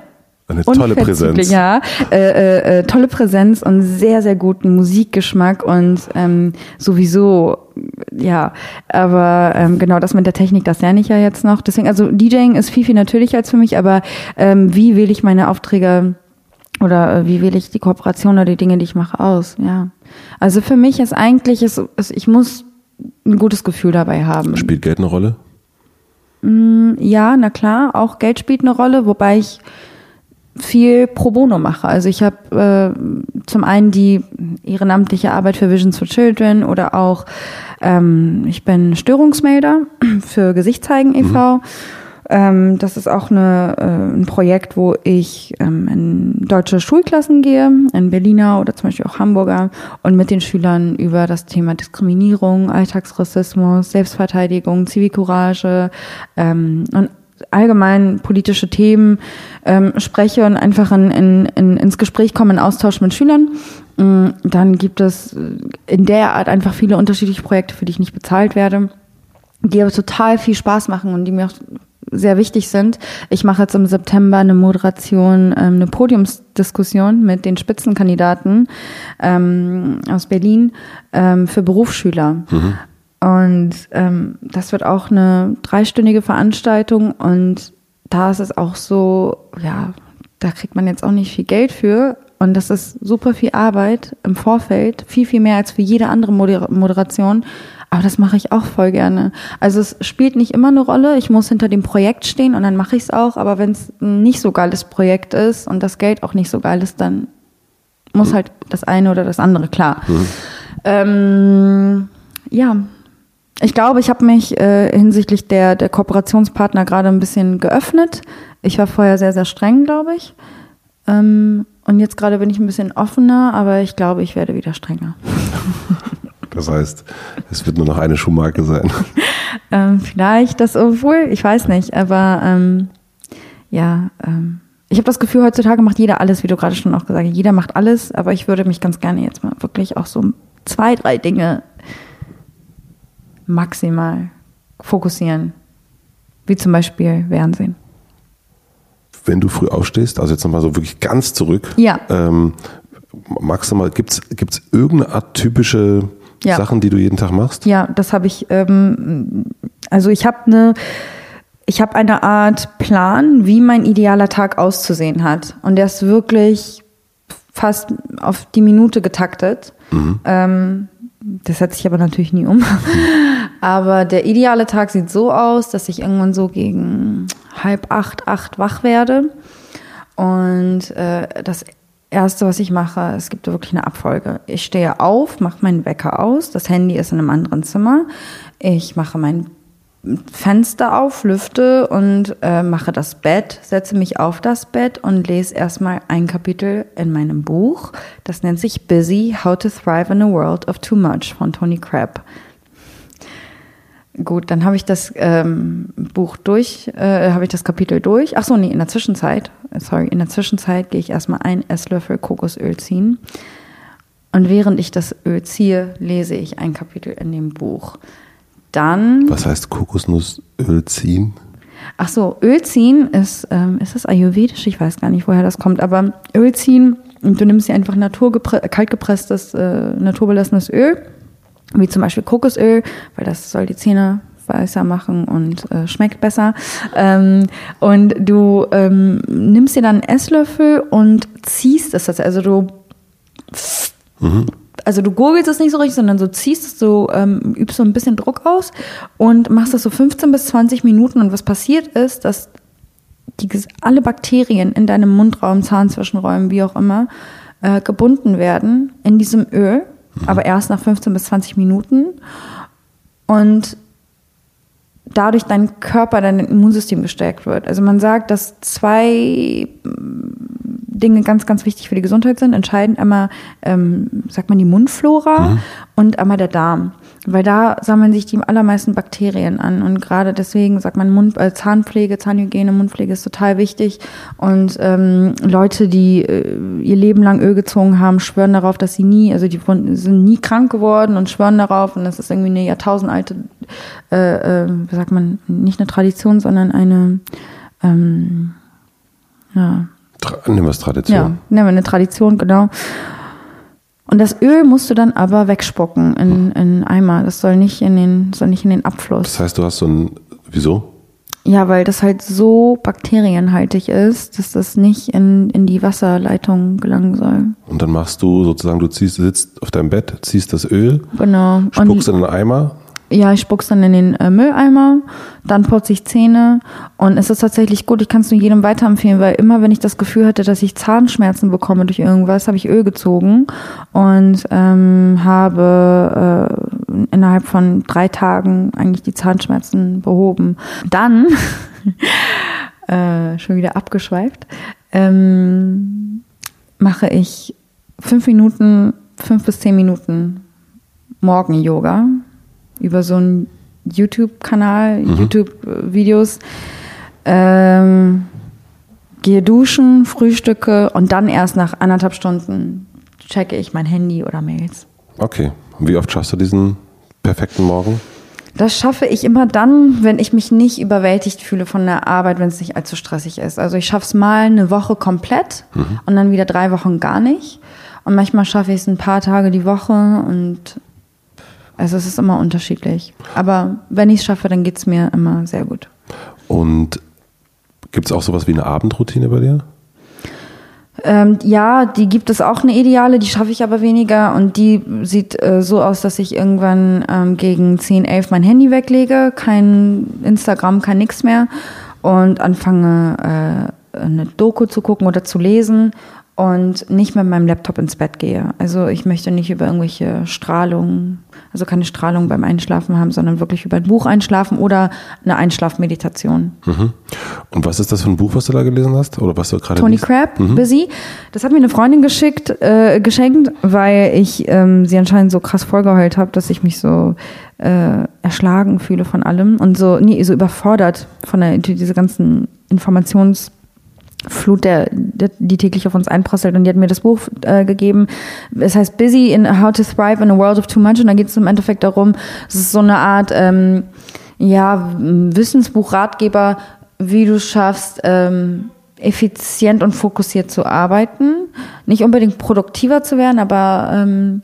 eine tolle Präsenz. Ja, äh, äh, äh, tolle Präsenz und sehr, sehr guten Musikgeschmack und ähm, sowieso, ja, aber ähm, genau das mit der Technik, das lerne ich ja jetzt noch. Deswegen, also DJing ist viel, viel natürlicher als für mich, aber ähm, wie wähle ich meine Aufträge oder äh, wie wähle ich die Kooperation oder die Dinge, die ich mache, aus? Ja. Also für mich ist eigentlich, ist, ist, ich muss ein gutes Gefühl dabei haben. Spielt Geld eine Rolle? Mm, ja, na klar, auch Geld spielt eine Rolle, wobei ich viel pro bono mache. Also ich habe äh, zum einen die ehrenamtliche Arbeit für Visions for Children oder auch ähm, ich bin Störungsmelder für Gesichtszeigen e.V. Mhm. Ähm, das ist auch eine, äh, ein Projekt, wo ich ähm, in deutsche Schulklassen gehe, in Berliner oder zum Beispiel auch Hamburger und mit den Schülern über das Thema Diskriminierung, Alltagsrassismus, Selbstverteidigung, Zivilcourage ähm, und allgemein politische Themen ähm, spreche und einfach in, in, in, ins Gespräch komme, in Austausch mit Schülern. Mm, dann gibt es in der Art einfach viele unterschiedliche Projekte, für die ich nicht bezahlt werde, die aber total viel Spaß machen und die mir auch sehr wichtig sind. Ich mache jetzt im September eine Moderation, ähm, eine Podiumsdiskussion mit den Spitzenkandidaten ähm, aus Berlin ähm, für Berufsschüler. Mhm. Und ähm, das wird auch eine dreistündige Veranstaltung und da ist es auch so, ja, da kriegt man jetzt auch nicht viel Geld für. Und das ist super viel Arbeit im Vorfeld, viel, viel mehr als für jede andere Moder Moderation. Aber das mache ich auch voll gerne. Also es spielt nicht immer eine Rolle. Ich muss hinter dem Projekt stehen und dann mache ich es auch. Aber wenn es ein nicht so geiles Projekt ist und das Geld auch nicht so geil ist, dann muss mhm. halt das eine oder das andere klar. Mhm. Ähm, ja, ich glaube, ich habe mich äh, hinsichtlich der, der Kooperationspartner gerade ein bisschen geöffnet. Ich war vorher sehr, sehr streng, glaube ich. Ähm, und jetzt gerade bin ich ein bisschen offener, aber ich glaube, ich werde wieder strenger. Das heißt, es wird nur noch eine Schuhmarke sein. ähm, vielleicht das, obwohl, ich weiß nicht, aber ähm, ja, ähm, ich habe das Gefühl, heutzutage macht jeder alles, wie du gerade schon auch gesagt hast. Jeder macht alles, aber ich würde mich ganz gerne jetzt mal wirklich auch so zwei, drei Dinge maximal fokussieren. Wie zum Beispiel Fernsehen. Wenn du früh aufstehst, also jetzt nochmal so wirklich ganz zurück, ja. ähm, magst du mal, gibt es irgendeine Art typische Ja. Sachen, die du jeden Tag machst? Ja, das habe ich. Ähm, also ich habe eine, ich habe eine Art Plan, wie mein idealer Tag auszusehen hat, und der ist wirklich fast auf die Minute getaktet. Ähm, das setze ich aber natürlich nie um. aber der ideale Tag sieht so aus, dass ich irgendwann so gegen halb acht, acht wach werde. Und äh, das Erste, was ich mache, es gibt wirklich eine Abfolge. Ich stehe auf, mache meinen Wecker aus, das Handy ist in einem anderen Zimmer. Ich mache mein Fenster auf, lüfte und äh, mache das Bett, setze mich auf das Bett und lese erstmal ein Kapitel in meinem Buch. Das nennt sich Busy, How to Thrive in a World of Too Much von Tony Crabb. Gut, dann habe ich das ähm, Buch durch, äh, habe ich das Kapitel durch. Ach so, nee, in der Zwischenzeit, sorry, in der Zwischenzeit gehe ich erstmal ein Esslöffel Kokosöl ziehen. Und während ich das Öl ziehe, lese ich ein Kapitel in dem Buch. Dann, Was heißt Kokosnussöl ziehen? ach so, Öl ziehen ist, ähm, ist das ayurvedisch? Ich weiß gar nicht, woher das kommt, aber Öl ziehen, und du nimmst dir einfach kaltgepresstes, äh, naturbelassenes Öl, wie zum Beispiel Kokosöl, weil das soll die Zähne weißer machen und äh, schmeckt besser. Ähm, und du ähm, nimmst dir dann einen Esslöffel und ziehst es, also du also du gurgelst es nicht so richtig, sondern so ziehst es so, ähm, übst so ein bisschen Druck aus und machst das so 15 bis 20 Minuten. Und was passiert ist, dass die, alle Bakterien in deinem Mundraum, Zahnzwischenräumen, wie auch immer, äh, gebunden werden in diesem Öl, aber erst nach 15 bis 20 Minuten. Und dadurch dein Körper, dein Immunsystem gestärkt wird. Also man sagt, dass zwei Dinge ganz, ganz wichtig für die Gesundheit sind. Entscheidend einmal, ähm, sagt man, die Mundflora und einmal der Darm. Weil da sammeln sich die allermeisten Bakterien an. Und gerade deswegen sagt man, Mund, äh, Zahnpflege, Zahnhygiene, Mundpflege ist total wichtig. Und ähm, Leute, die äh, ihr Leben lang Öl gezogen haben, schwören darauf, dass sie nie, also die sind nie krank geworden und schwören darauf. Und das ist irgendwie eine jahrtausendalte, äh, äh, wie sagt man, nicht eine Tradition, sondern eine, ähm, ja, Tra Nimm was Tradition. ja, nehmen wir eine Tradition, genau. Und das Öl musst du dann aber wegspucken in, in Eimer. Das soll nicht in den, soll nicht in den Abfluss. Das heißt, du hast so ein. Wieso? Ja, weil das halt so bakterienhaltig ist, dass das nicht in, in die Wasserleitung gelangen soll. Und dann machst du sozusagen, du ziehst, sitzt auf deinem Bett, ziehst das Öl, Genau. spuckst in einen Eimer. Ja, ich spuck's dann in den äh, Mülleimer, dann putze ich Zähne und es ist tatsächlich gut, ich kann es nur jedem weiterempfehlen, weil immer wenn ich das Gefühl hatte, dass ich Zahnschmerzen bekomme durch irgendwas, habe ich Öl gezogen und ähm, habe äh, innerhalb von drei Tagen eigentlich die Zahnschmerzen behoben. Dann, äh, schon wieder abgeschweift, ähm, mache ich fünf Minuten, fünf bis zehn Minuten Morgen-Yoga über so einen YouTube-Kanal, YouTube-Videos. Ähm, gehe duschen, frühstücke und dann erst nach anderthalb Stunden checke ich mein Handy oder Mails. Okay. Und wie oft schaffst du diesen perfekten Morgen? Das schaffe ich immer dann, wenn ich mich nicht überwältigt fühle von der Arbeit, wenn es nicht allzu stressig ist. Also ich schaffe es mal eine Woche komplett und dann wieder drei Wochen gar nicht. Und manchmal schaffe ich es ein paar Tage die Woche und also es ist immer unterschiedlich. Aber wenn ich es schaffe, dann geht es mir immer sehr gut. Und gibt es auch sowas wie eine Abendroutine bei dir? Ähm, ja, die gibt es auch eine ideale, die schaffe ich aber weniger und die sieht äh, so aus, dass ich irgendwann ähm, gegen 10, 11 mein Handy weglege, kein Instagram, kein nix mehr und anfange äh, eine Doku zu gucken oder zu lesen und nicht mit meinem Laptop ins Bett gehe. Also ich möchte nicht über irgendwelche Strahlung, also keine Strahlung beim Einschlafen haben, sondern wirklich über ein Buch einschlafen oder eine Einschlafmeditation. Mhm. Und was ist das für ein Buch, was du da gelesen hast? Oder was du gerade Tony liest? Crabb, Busy. Das hat mir eine Freundin geschickt, äh, geschenkt, weil ich ähm, sie anscheinend so krass vollgeheult habe, dass ich mich so äh, erschlagen fühle von allem und so, nee, so überfordert von der, diese ganzen Informations- Flut, der, der, die täglich auf uns einprasselt. Und die hat mir das Buch äh, gegeben. Es heißt Busy in How to Thrive in a World of Too Much. Und da geht es im Endeffekt darum, es ist so eine Art ähm, ja, Wissensbuch, Ratgeber, wie du schaffst, ähm, effizient und fokussiert zu arbeiten. Nicht unbedingt produktiver zu werden, aber ähm,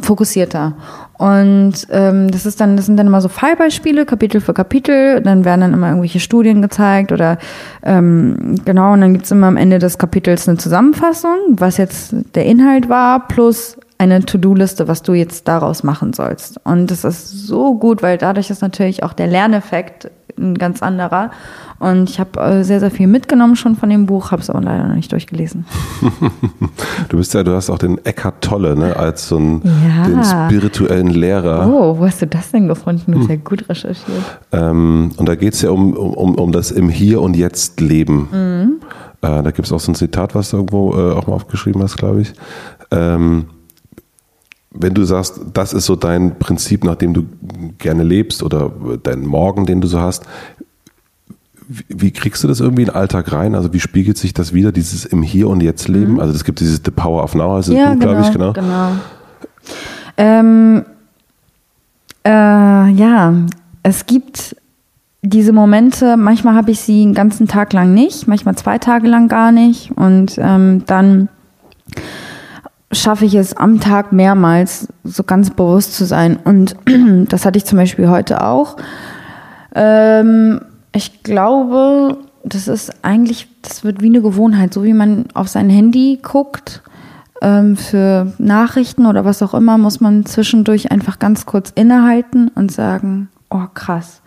fokussierter. Und ähm, das ist dann, das sind dann immer so Fallbeispiele, Kapitel für Kapitel. Dann werden dann immer irgendwelche Studien gezeigt oder ähm, genau, und dann gibt's immer am Ende des Kapitels eine Zusammenfassung, was jetzt der Inhalt war, plus eine To-Do-Liste, was du jetzt daraus machen sollst. Und das ist so gut, weil dadurch ist natürlich auch der Lerneffekt ein ganz anderer. Und ich habe äh, sehr, sehr viel mitgenommen schon von dem Buch, habe es aber leider noch nicht durchgelesen. du bist ja, du hast auch den Eckhart Tolle, ne, als so einen ja. den spirituellen Lehrer. Oh, wo hast du das denn gefunden? Du hast ja gut recherchiert. Ähm, und da geht es ja um, um, um das im Hier und Jetzt Leben. Mhm. Äh, da gibt es auch so ein Zitat, was du irgendwo äh, auch mal aufgeschrieben hast, glaube ich. Ähm, wenn du sagst, das ist so dein Prinzip, nach dem du gerne lebst oder dein Morgen, den du so hast, wie, kriegst du das irgendwie in den Alltag rein? Also wie spiegelt sich das wieder, dieses im Hier und Jetzt Leben? Mhm. Also es gibt dieses The Power of Now, also ja, glaube ich, genau. genau. Ähm, äh, ja, es gibt diese Momente, manchmal habe ich sie einen ganzen Tag lang nicht, manchmal zwei Tage lang gar nicht und ähm, dann schaffe ich es am Tag mehrmals so ganz bewusst zu sein. Und das hatte ich zum Beispiel heute auch. Ähm, ich glaube, das ist eigentlich, das wird wie eine Gewohnheit, so wie man auf sein Handy guckt. Ähm, für Nachrichten oder was auch immer muss man zwischendurch einfach ganz kurz innehalten und sagen, oh krass,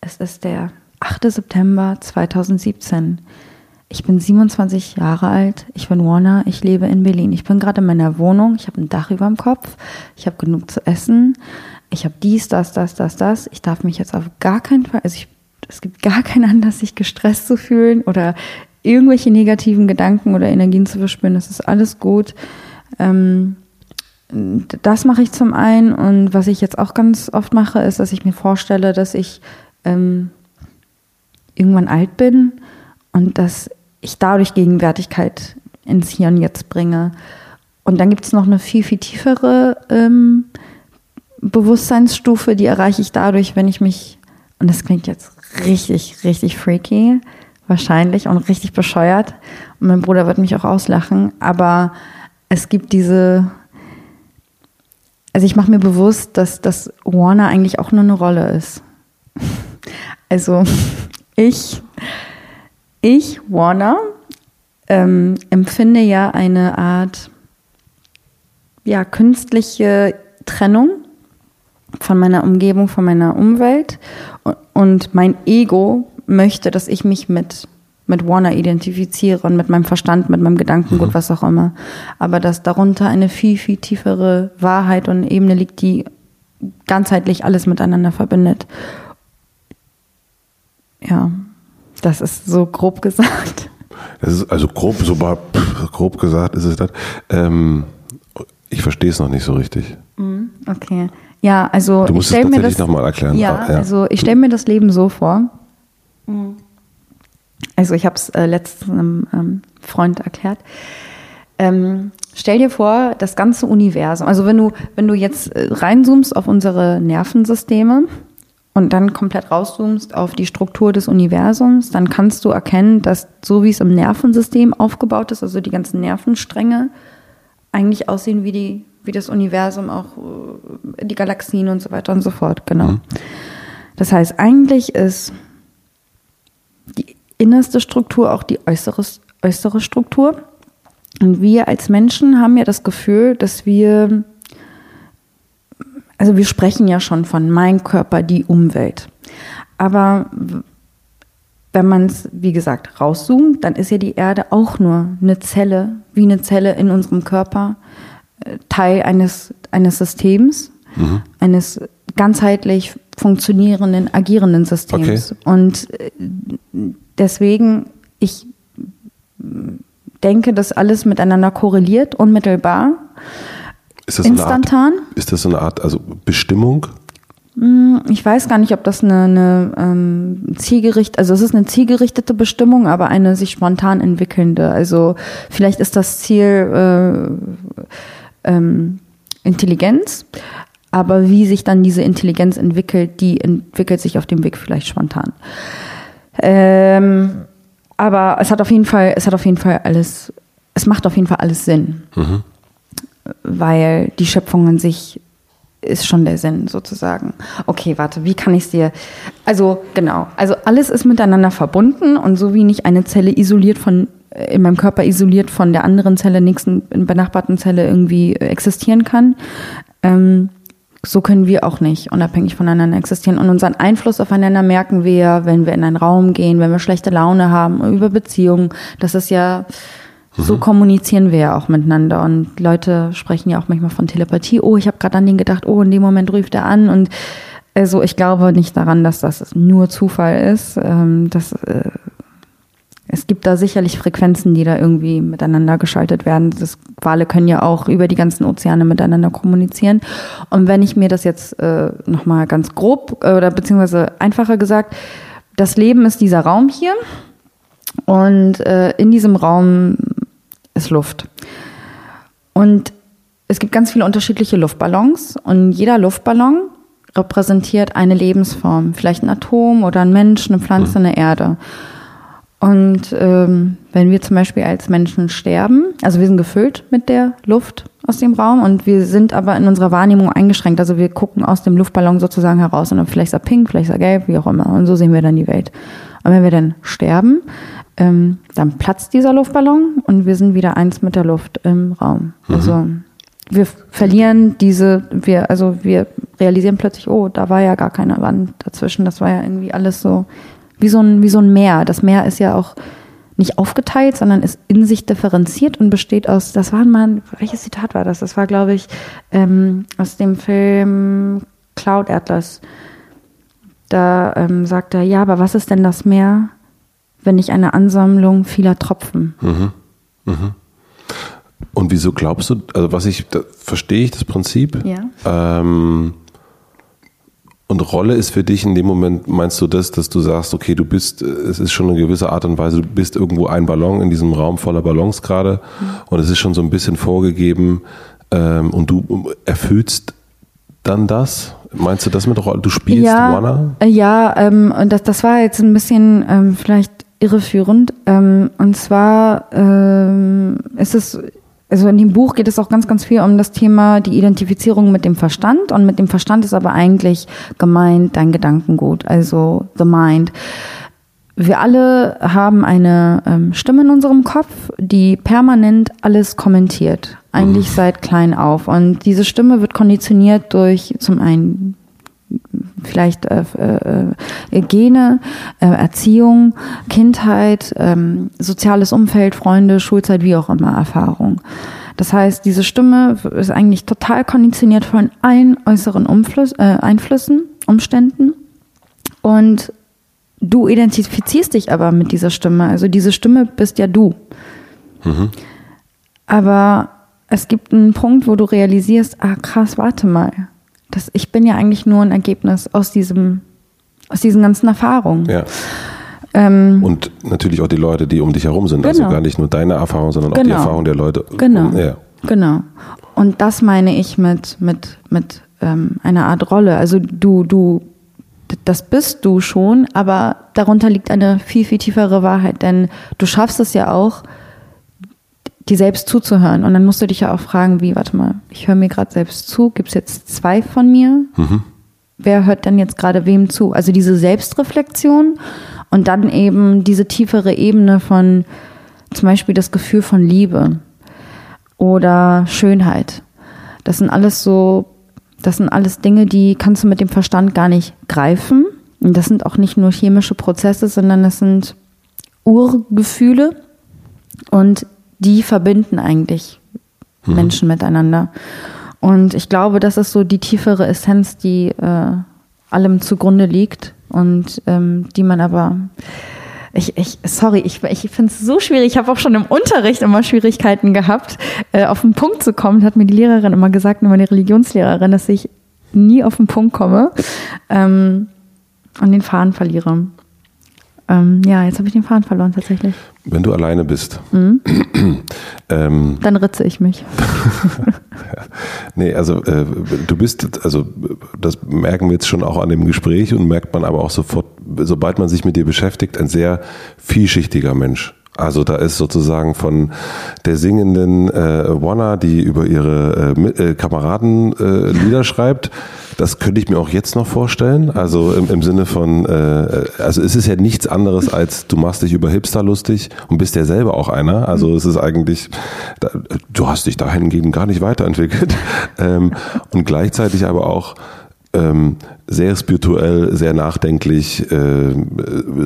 es ist der 8. September 2017. Ich bin 27 Jahre alt, ich bin Warner, ich lebe in Berlin. Ich bin gerade in meiner Wohnung, ich habe ein Dach über dem Kopf, ich habe genug zu essen, ich habe dies, das, das, das, das. Ich darf mich jetzt auf gar keinen Fall, also ich, es gibt gar keinen Anlass, sich gestresst zu fühlen oder irgendwelche negativen Gedanken oder Energien zu verspüren. Das ist alles gut. Ähm, das mache ich zum einen und was ich jetzt auch ganz oft mache, ist, dass ich mir vorstelle, dass ich ähm, irgendwann alt bin und dass ich dadurch Gegenwärtigkeit ins Hier und Jetzt bringe. Und dann gibt es noch eine viel, viel tiefere ähm, Bewusstseinsstufe, die erreiche ich dadurch, wenn ich mich, und das klingt jetzt richtig, richtig freaky, wahrscheinlich und richtig bescheuert. Und mein Bruder wird mich auch auslachen, aber es gibt diese, also ich mache mir bewusst, dass das Warner eigentlich auch nur eine Rolle ist. Also ich ich, Warner, ähm, empfinde ja eine Art ja, künstliche Trennung von meiner Umgebung, von meiner Umwelt. Und mein Ego möchte, dass ich mich mit, mit Warner identifiziere und mit meinem Verstand, mit meinem Gedankengut, mhm. was auch immer. Aber dass darunter eine viel, viel tiefere Wahrheit und Ebene liegt, die ganzheitlich alles miteinander verbindet. Ja. Das ist so grob gesagt. Das ist also grob, so grob gesagt ist es das. Ähm, ich verstehe es noch nicht so richtig. Mhm, okay. Ja, also du musst ich es tatsächlich nochmal erklären. Ja, ja, also ich stelle mir das Leben so vor. Mhm. Also ich habe es äh, letztens einem ähm, Freund erklärt. Ähm, stell dir vor, das ganze Universum. Also wenn du wenn du jetzt äh, reinzoomst auf unsere Nervensysteme, und dann komplett rauszoomst auf die Struktur des Universums, dann kannst du erkennen, dass so wie es im Nervensystem aufgebaut ist, also die ganzen Nervenstränge, eigentlich aussehen wie die, wie das Universum, auch äh, die Galaxien und so weiter und so fort. Genau. Mhm. Das heißt, eigentlich ist die innerste Struktur auch die äußere, äußere Struktur. Und wir als Menschen haben ja das Gefühl, dass wir also wir sprechen ja schon von mein Körper, die Umwelt. Aber wenn man es, wie gesagt, rauszoomt, dann ist ja die Erde auch nur eine Zelle, wie eine Zelle in unserem Körper, äh, Teil eines, eines Systems, mhm. eines ganzheitlich funktionierenden, agierenden Systems. Okay. Und äh, deswegen, ich denke, dass alles miteinander korreliert, unmittelbar. Ist das Instantan? So Art, ist das so eine Art also Bestimmung? Hm, ich weiß gar nicht, ob das eine, eine ähm, zielgericht, also es ist eine zielgerichtete Bestimmung, aber eine sich spontan entwickelnde. Also vielleicht ist das Ziel äh, ähm, Intelligenz, aber wie sich dann diese Intelligenz entwickelt, die entwickelt sich auf dem Weg vielleicht spontan. Ähm, aber es hat auf jeden Fall, es hat auf jeden Fall alles, es macht auf jeden Fall alles Sinn. Mhm weil die Schöpfung an sich ist schon der Sinn sozusagen. Okay, warte, wie kann ich es dir? Also genau, also alles ist miteinander verbunden und so wie nicht eine Zelle isoliert von in meinem Körper isoliert von der anderen Zelle, nächsten benachbarten Zelle irgendwie existieren kann, ähm, so können wir auch nicht unabhängig voneinander existieren. Und unseren Einfluss aufeinander merken wir, wenn wir in einen Raum gehen, wenn wir schlechte Laune haben, über Beziehungen. Das ist ja. So kommunizieren wir ja auch miteinander. Und Leute sprechen ja auch manchmal von Telepathie. Oh, ich habe gerade an den gedacht, oh, in dem Moment ruft er an. Und also ich glaube nicht daran, dass das nur Zufall ist. Ähm, das äh, es gibt da sicherlich Frequenzen, die da irgendwie miteinander geschaltet werden. Das, Wale können ja auch über die ganzen Ozeane miteinander kommunizieren. Und wenn ich mir das jetzt äh, nochmal ganz grob äh, oder beziehungsweise einfacher gesagt, das Leben ist dieser Raum hier und äh, in diesem Raum ist Luft. Und es gibt ganz viele unterschiedliche Luftballons und jeder Luftballon repräsentiert eine Lebensform, vielleicht ein Atom oder ein Mensch, eine Pflanze, eine Erde. Und ähm, wenn wir zum Beispiel als Menschen sterben, also wir sind gefüllt mit der Luft aus dem Raum und wir sind aber in unserer Wahrnehmung eingeschränkt. Also wir gucken aus dem Luftballon sozusagen heraus und vielleicht ist er pink, vielleicht ist er gelb, wie auch immer. Und so sehen wir dann die Welt. Und wenn wir dann sterben, ähm, dann platzt dieser Luftballon und wir sind wieder eins mit der Luft im Raum. Mhm. Also wir verlieren diese, wir, also wir realisieren plötzlich, oh, da war ja gar keine Wand dazwischen, das war ja irgendwie alles so wie so ein, wie so ein Meer. Das Meer ist ja auch nicht aufgeteilt, sondern ist in sich differenziert und besteht aus, das war mal, welches Zitat war das? Das war, glaube ich, ähm, aus dem Film Cloud Atlas. Da ähm, sagt er, ja, aber was ist denn das Meer, wenn nicht eine Ansammlung vieler Tropfen? Mhm. Mhm. Und wieso glaubst du, also was ich, da verstehe ich das Prinzip? Ja. Ähm, und Rolle ist für dich in dem Moment, meinst du das, dass du sagst, okay, du bist, es ist schon eine gewisse Art und Weise, du bist irgendwo ein Ballon in diesem Raum voller Ballons gerade mhm. und es ist schon so ein bisschen vorgegeben ähm, und du erfüllst dann das? Meinst du das mit Rolle? Du spielst ja, Wanna? Ja, ähm, und das, das war jetzt ein bisschen ähm, vielleicht irreführend. Ähm, und zwar ähm, ist es also in dem Buch geht es auch ganz, ganz viel um das Thema die Identifizierung mit dem Verstand. Und mit dem Verstand ist aber eigentlich gemeint dein Gedankengut, also the mind. Wir alle haben eine ähm, Stimme in unserem Kopf, die permanent alles kommentiert, eigentlich mhm. seit klein auf. Und diese Stimme wird konditioniert durch zum einen vielleicht äh, äh, Gene, äh, Erziehung, Kindheit, ähm, soziales Umfeld, Freunde, Schulzeit, wie auch immer, Erfahrung. Das heißt, diese Stimme ist eigentlich total konditioniert von allen äußeren Umfluss, äh, Einflüssen, Umständen. Und du identifizierst dich aber mit dieser Stimme. Also diese Stimme bist ja du. Mhm. Aber es gibt einen Punkt, wo du realisierst, ah krass, warte mal das, ich bin ja eigentlich nur ein Ergebnis aus diesem, aus diesen ganzen Erfahrungen. Ja. Ähm, und natürlich auch die Leute, die um dich herum sind. Also genau. Also gar nicht nur deine Erfahrung, sondern auch genau. die Erfahrung der Leute. Genau. Und, ja. Genau. Und das meine ich mit, mit, mit ähm, einer Art Rolle. Also du, du, das bist du schon, aber darunter liegt eine viel, viel tiefere Wahrheit. Denn du schaffst es ja auch, dir selbst zuzuhören. Und dann musst du dich ja auch fragen, wie, warte mal, ich höre mir gerade selbst zu, gibt es jetzt zwei von mir? Mhm. Wer hört denn jetzt gerade wem zu? Also diese Selbstreflexion und dann eben diese tiefere Ebene von zum Beispiel das Gefühl von Liebe oder Schönheit. Das sind alles so, das sind alles Dinge, die kannst du mit dem Verstand gar nicht greifen. Und das sind auch nicht nur chemische Prozesse, sondern das sind Urgefühle. Und die verbinden eigentlich mhm. Menschen miteinander. Und ich glaube, das ist so die tiefere Essenz, die äh, allem zugrunde liegt und ähm, die man aber ich, ich, sorry, ich, ich finde es so schwierig. Ich habe auch schon im Unterricht immer Schwierigkeiten gehabt, äh, auf den Punkt zu kommen. Hat mir die Lehrerin immer gesagt, meine Religionslehrerin, dass ich nie auf den Punkt komme ähm, und den Faden verliere. Ähm, ja, jetzt habe ich den Faden verloren tatsächlich. Wenn du alleine bist, mhm. ähm, dann ritze ich mich. nee, also äh, du bist, also das merken wir jetzt schon auch an dem Gespräch und merkt man aber auch sofort, sobald man sich mit dir beschäftigt, ein sehr vielschichtiger Mensch. Also da ist sozusagen von der singenden äh, Wanna, die über ihre äh, äh, Kameraden äh, Lieder schreibt, das könnte ich mir auch jetzt noch vorstellen. Also im, im Sinne von, äh, also es ist ja nichts anderes als du machst dich über Hipster lustig und bist ja selber auch einer. Also es ist eigentlich, da, du hast dich dahingehend gar nicht weiterentwickelt. ähm, und gleichzeitig aber auch ähm, sehr spirituell, sehr nachdenklich, äh,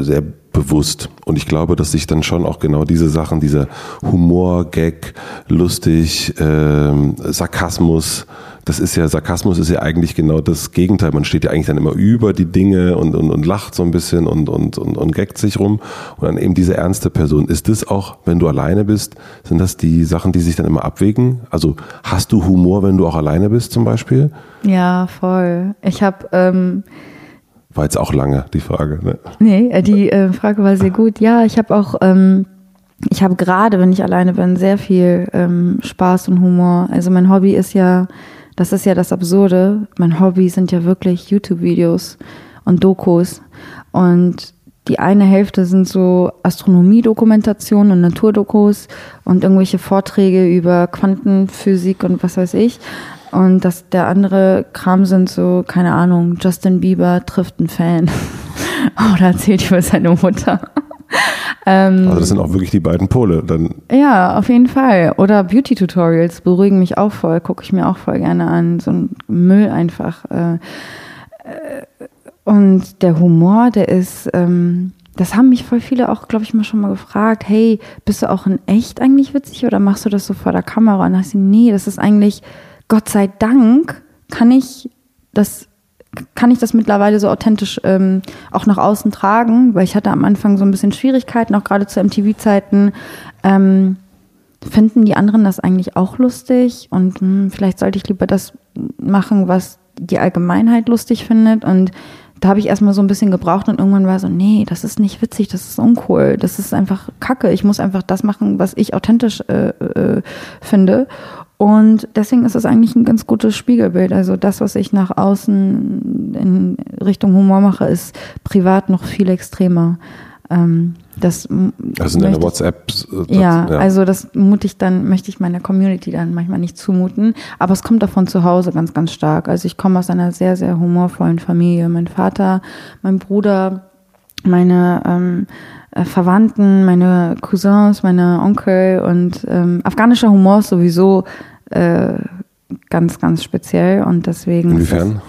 sehr bewusst. Und ich glaube, dass sich dann schon auch genau diese Sachen, dieser Humor, Gag, lustig, äh, Sarkasmus, das ist ja, Sarkasmus ist ja eigentlich genau das Gegenteil. Man steht ja eigentlich dann immer über die Dinge und, und, und lacht so ein bisschen und, und, und, und gaggt sich rum. Und dann eben diese ernste Person. Ist das auch, wenn du alleine bist, sind das die Sachen, die sich dann immer abwägen? Also hast du Humor, wenn du auch alleine bist zum Beispiel? Ja, voll. Ich habe... Ähm war jetzt auch lange die Frage. Ne? Nee, äh, die äh, Frage war sehr gut. Ja, ich habe auch, ähm, ich habe gerade, wenn ich alleine bin, sehr viel ähm, Spaß und Humor. Also mein Hobby ist ja, das ist ja das Absurde. Mein Hobby sind ja wirklich YouTube-Videos und Dokus. Und die eine Hälfte sind so Astronomie-Dokumentationen und Naturdokus und irgendwelche Vorträge über Quantenphysik und was weiß ich. Und das, der andere Kram sind so, keine Ahnung, Justin Bieber trifft einen Fan. Oder erzählt über seine Mutter. ähm, also das sind auch wirklich die beiden Pole. Dann. Ja, auf jeden Fall. Oder Beauty-Tutorials beruhigen mich auch voll, gucke ich mir auch voll gerne an. So ein Müll einfach. Äh, äh, und der Humor, der ist, ähm, das haben mich voll viele auch, glaube ich, mal schon mal gefragt, hey, bist du auch in echt eigentlich witzig oder machst du das so vor der Kamera? Und dann hast du, nee, das ist eigentlich Gott sei Dank kann ich das kann ich das mittlerweile so authentisch ähm, auch nach außen tragen, weil ich hatte am Anfang so ein bisschen Schwierigkeiten, auch gerade zu MTV-Zeiten. Ähm, finden die anderen das eigentlich auch lustig? Und mh, hm, vielleicht sollte ich lieber das machen, was die Allgemeinheit lustig findet. Und da habe ich erstmal so ein bisschen gebraucht und irgendwann war so, nee, das ist nicht witzig, das ist uncool, das ist einfach Kacke. Ich muss einfach das machen, was ich authentisch äh, äh, finde. Und deswegen ist es eigentlich ein ganz gutes Spiegelbild. Also das, was ich nach außen in Richtung Humor mache, ist privat noch viel extremer. Ähm, das also in deiner WhatsApp. Äh, ja, ja, also das mute ich dann, möchte ich meiner Community dann manchmal nicht zumuten. Aber es kommt davon zu Hause ganz, ganz stark. Also ich komme aus einer sehr, sehr humorvollen Familie. Mein Vater, mein Bruder, meine ähm, äh, Verwandten, meine Cousins, meine Onkel und ähm, afghanischer Humor ist sowieso äh, ganz, ganz speziell und deswegen. Inwiefern?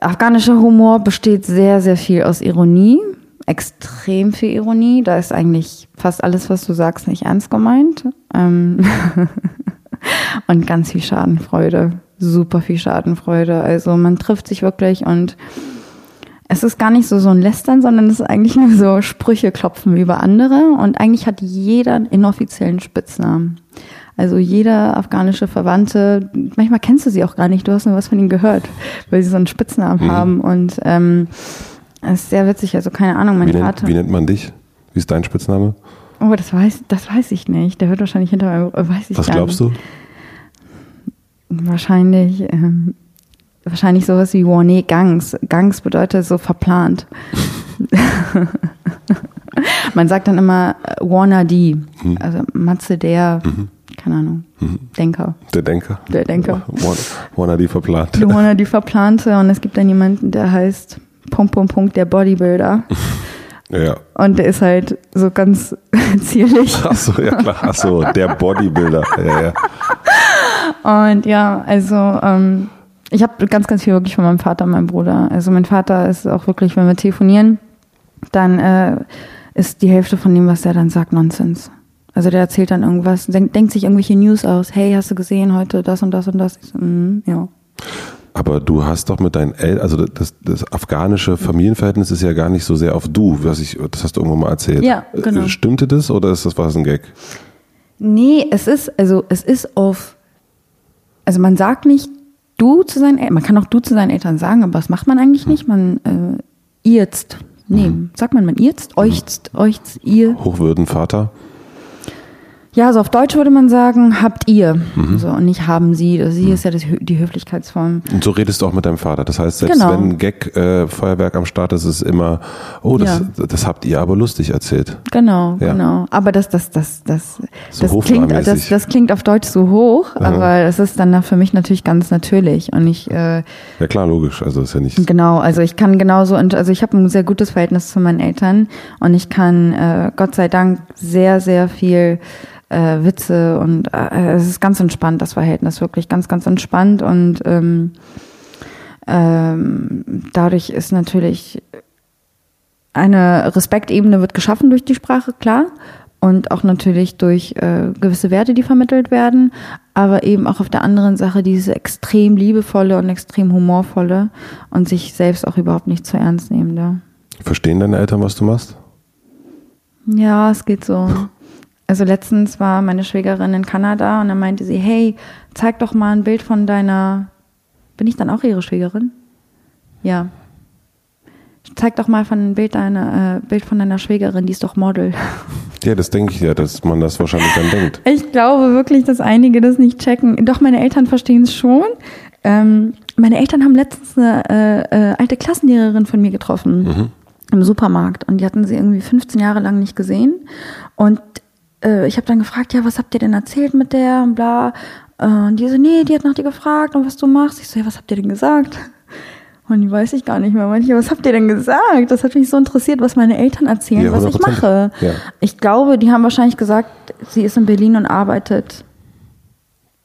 Afghanischer Humor besteht sehr, sehr viel aus Ironie, extrem viel Ironie. Da ist eigentlich fast alles, was du sagst, nicht ernst gemeint. Ähm und ganz viel Schadenfreude, super viel Schadenfreude. Also man trifft sich wirklich und es ist gar nicht so so ein Lästern, sondern es ist eigentlich nur so Sprüche klopfen über andere und eigentlich hat jeder einen inoffiziellen Spitznamen. Also jeder afghanische Verwandte, manchmal kennst du sie auch gar nicht, du hast nur was von ihnen gehört, weil sie so einen Spitznamen mhm. haben und ähm, es ist sehr witzig, also keine Ahnung, mein wie Vater. Nennt, wie nennt man dich? Wie ist dein Spitzname? Oh, das weiß, das weiß ich nicht. Der wird wahrscheinlich hinter meinem, weiß ich Was glaubst du? Wahrscheinlich, ähm, wahrscheinlich sowas wie Warnee Gangs. Gangs bedeutet so verplant. Man sagt dann immer äh, Warner D, mhm. also Matze der, mhm. Keine Ahnung, mhm. Denker. Der Denker. Der Denker. Warner D verplante. Warner D verplante und es gibt dann jemanden, der heißt Punkt, Punkt, Punkt, der Bodybuilder. Ja. Und der ist halt so ganz zierlich. Ach so, ja klar. Ach so, der Bodybuilder. Ja, ja. Und ja, also ähm, ich habe ganz, ganz viel wirklich von meinem Vater und meinem Bruder. Also mein Vater ist auch wirklich, wenn wir telefonieren, dann äh, ist die Hälfte von dem, was er dann sagt, Nonsens. Also der erzählt dann irgendwas, denkt, denkt sich irgendwelche News aus. Hey, hast du gesehen heute das und das und das? So, mm, ja. Aber du hast doch mit deinen Eltern, also das, das afghanische Familienverhältnis ist ja gar nicht so sehr auf du, was ich, das hast du irgendwann mal erzählt. Ja, genau. Äh, stimmte das oder ist das was ein Gag? Nee, es ist, also es ist auf, also man sagt nicht du zu seinen Eltern, man kann auch du zu seinen Eltern sagen, aber das macht man eigentlich hm. nicht. Man äh, irzt Nee, mhm. sagt man man irzt, euchzt, euchzt, ihr. Hochwürden Vater? Ja, so auf Deutsch würde man sagen, habt ihr. So, und nicht haben sie. Das sie ist ja das, die Höflichkeitsform. Und so redest du auch mit deinem Vater. Das heißt, selbst Genau. wenn ein Gag äh, Feuerwerk am Start ist, ist es immer, oh, das, das habt ihr aber lustig erzählt. Genau, Ja. genau. Aber das, das, das, das, So das klingt, das, das klingt auf Deutsch so hoch, aber es ist dann für mich natürlich ganz natürlich. Und ich, äh, Ja klar, logisch. Also ist ja nicht. Genau, also ich kann genauso, und also ich habe ein sehr gutes Verhältnis zu meinen Eltern und ich kann äh, Gott sei Dank sehr, sehr viel äh, Witze und äh, es ist ganz entspannt, das Verhältnis, wirklich ganz, ganz entspannt und ähm, ähm, dadurch ist natürlich eine Respektebene wird geschaffen durch die Sprache, klar. Und auch natürlich durch äh, gewisse Werte, die vermittelt werden, aber eben auch auf der anderen Sache diese extrem liebevolle und extrem humorvolle und sich selbst auch überhaupt nicht zu ernst nehmende. Verstehen deine Eltern, was du machst? Ja, es geht so. Also letztens war meine Schwägerin in Kanada und dann meinte sie, hey, zeig doch mal ein Bild von deiner. Bin ich dann auch ihre Schwägerin? Ja. Zeig doch mal von ein Bild deiner, äh, Bild von deiner Schwägerin, die ist doch Model. Ja, das denke ich ja, dass man das wahrscheinlich dann denkt. Ich glaube wirklich, dass einige das nicht checken. Doch, meine Eltern verstehen es schon. Ähm, meine Eltern haben letztens eine äh, äh, alte Klassenlehrerin von mir getroffen im Supermarkt und die hatten sie irgendwie 15 Jahre lang nicht gesehen. Und äh, ich habe dann gefragt, ja, was habt ihr denn erzählt mit der und bla. Äh, Und die so, nee, die hat nach dir gefragt und was du machst. Ich so, ja, was habt ihr denn gesagt? Und die weiß ich gar nicht mehr. Ich, was habt ihr denn gesagt? Das hat mich so interessiert, was meine Eltern erzählen, Ja, was ich 100%. mache. Ja. Ich glaube, die haben wahrscheinlich gesagt, sie ist in Berlin und arbeitet.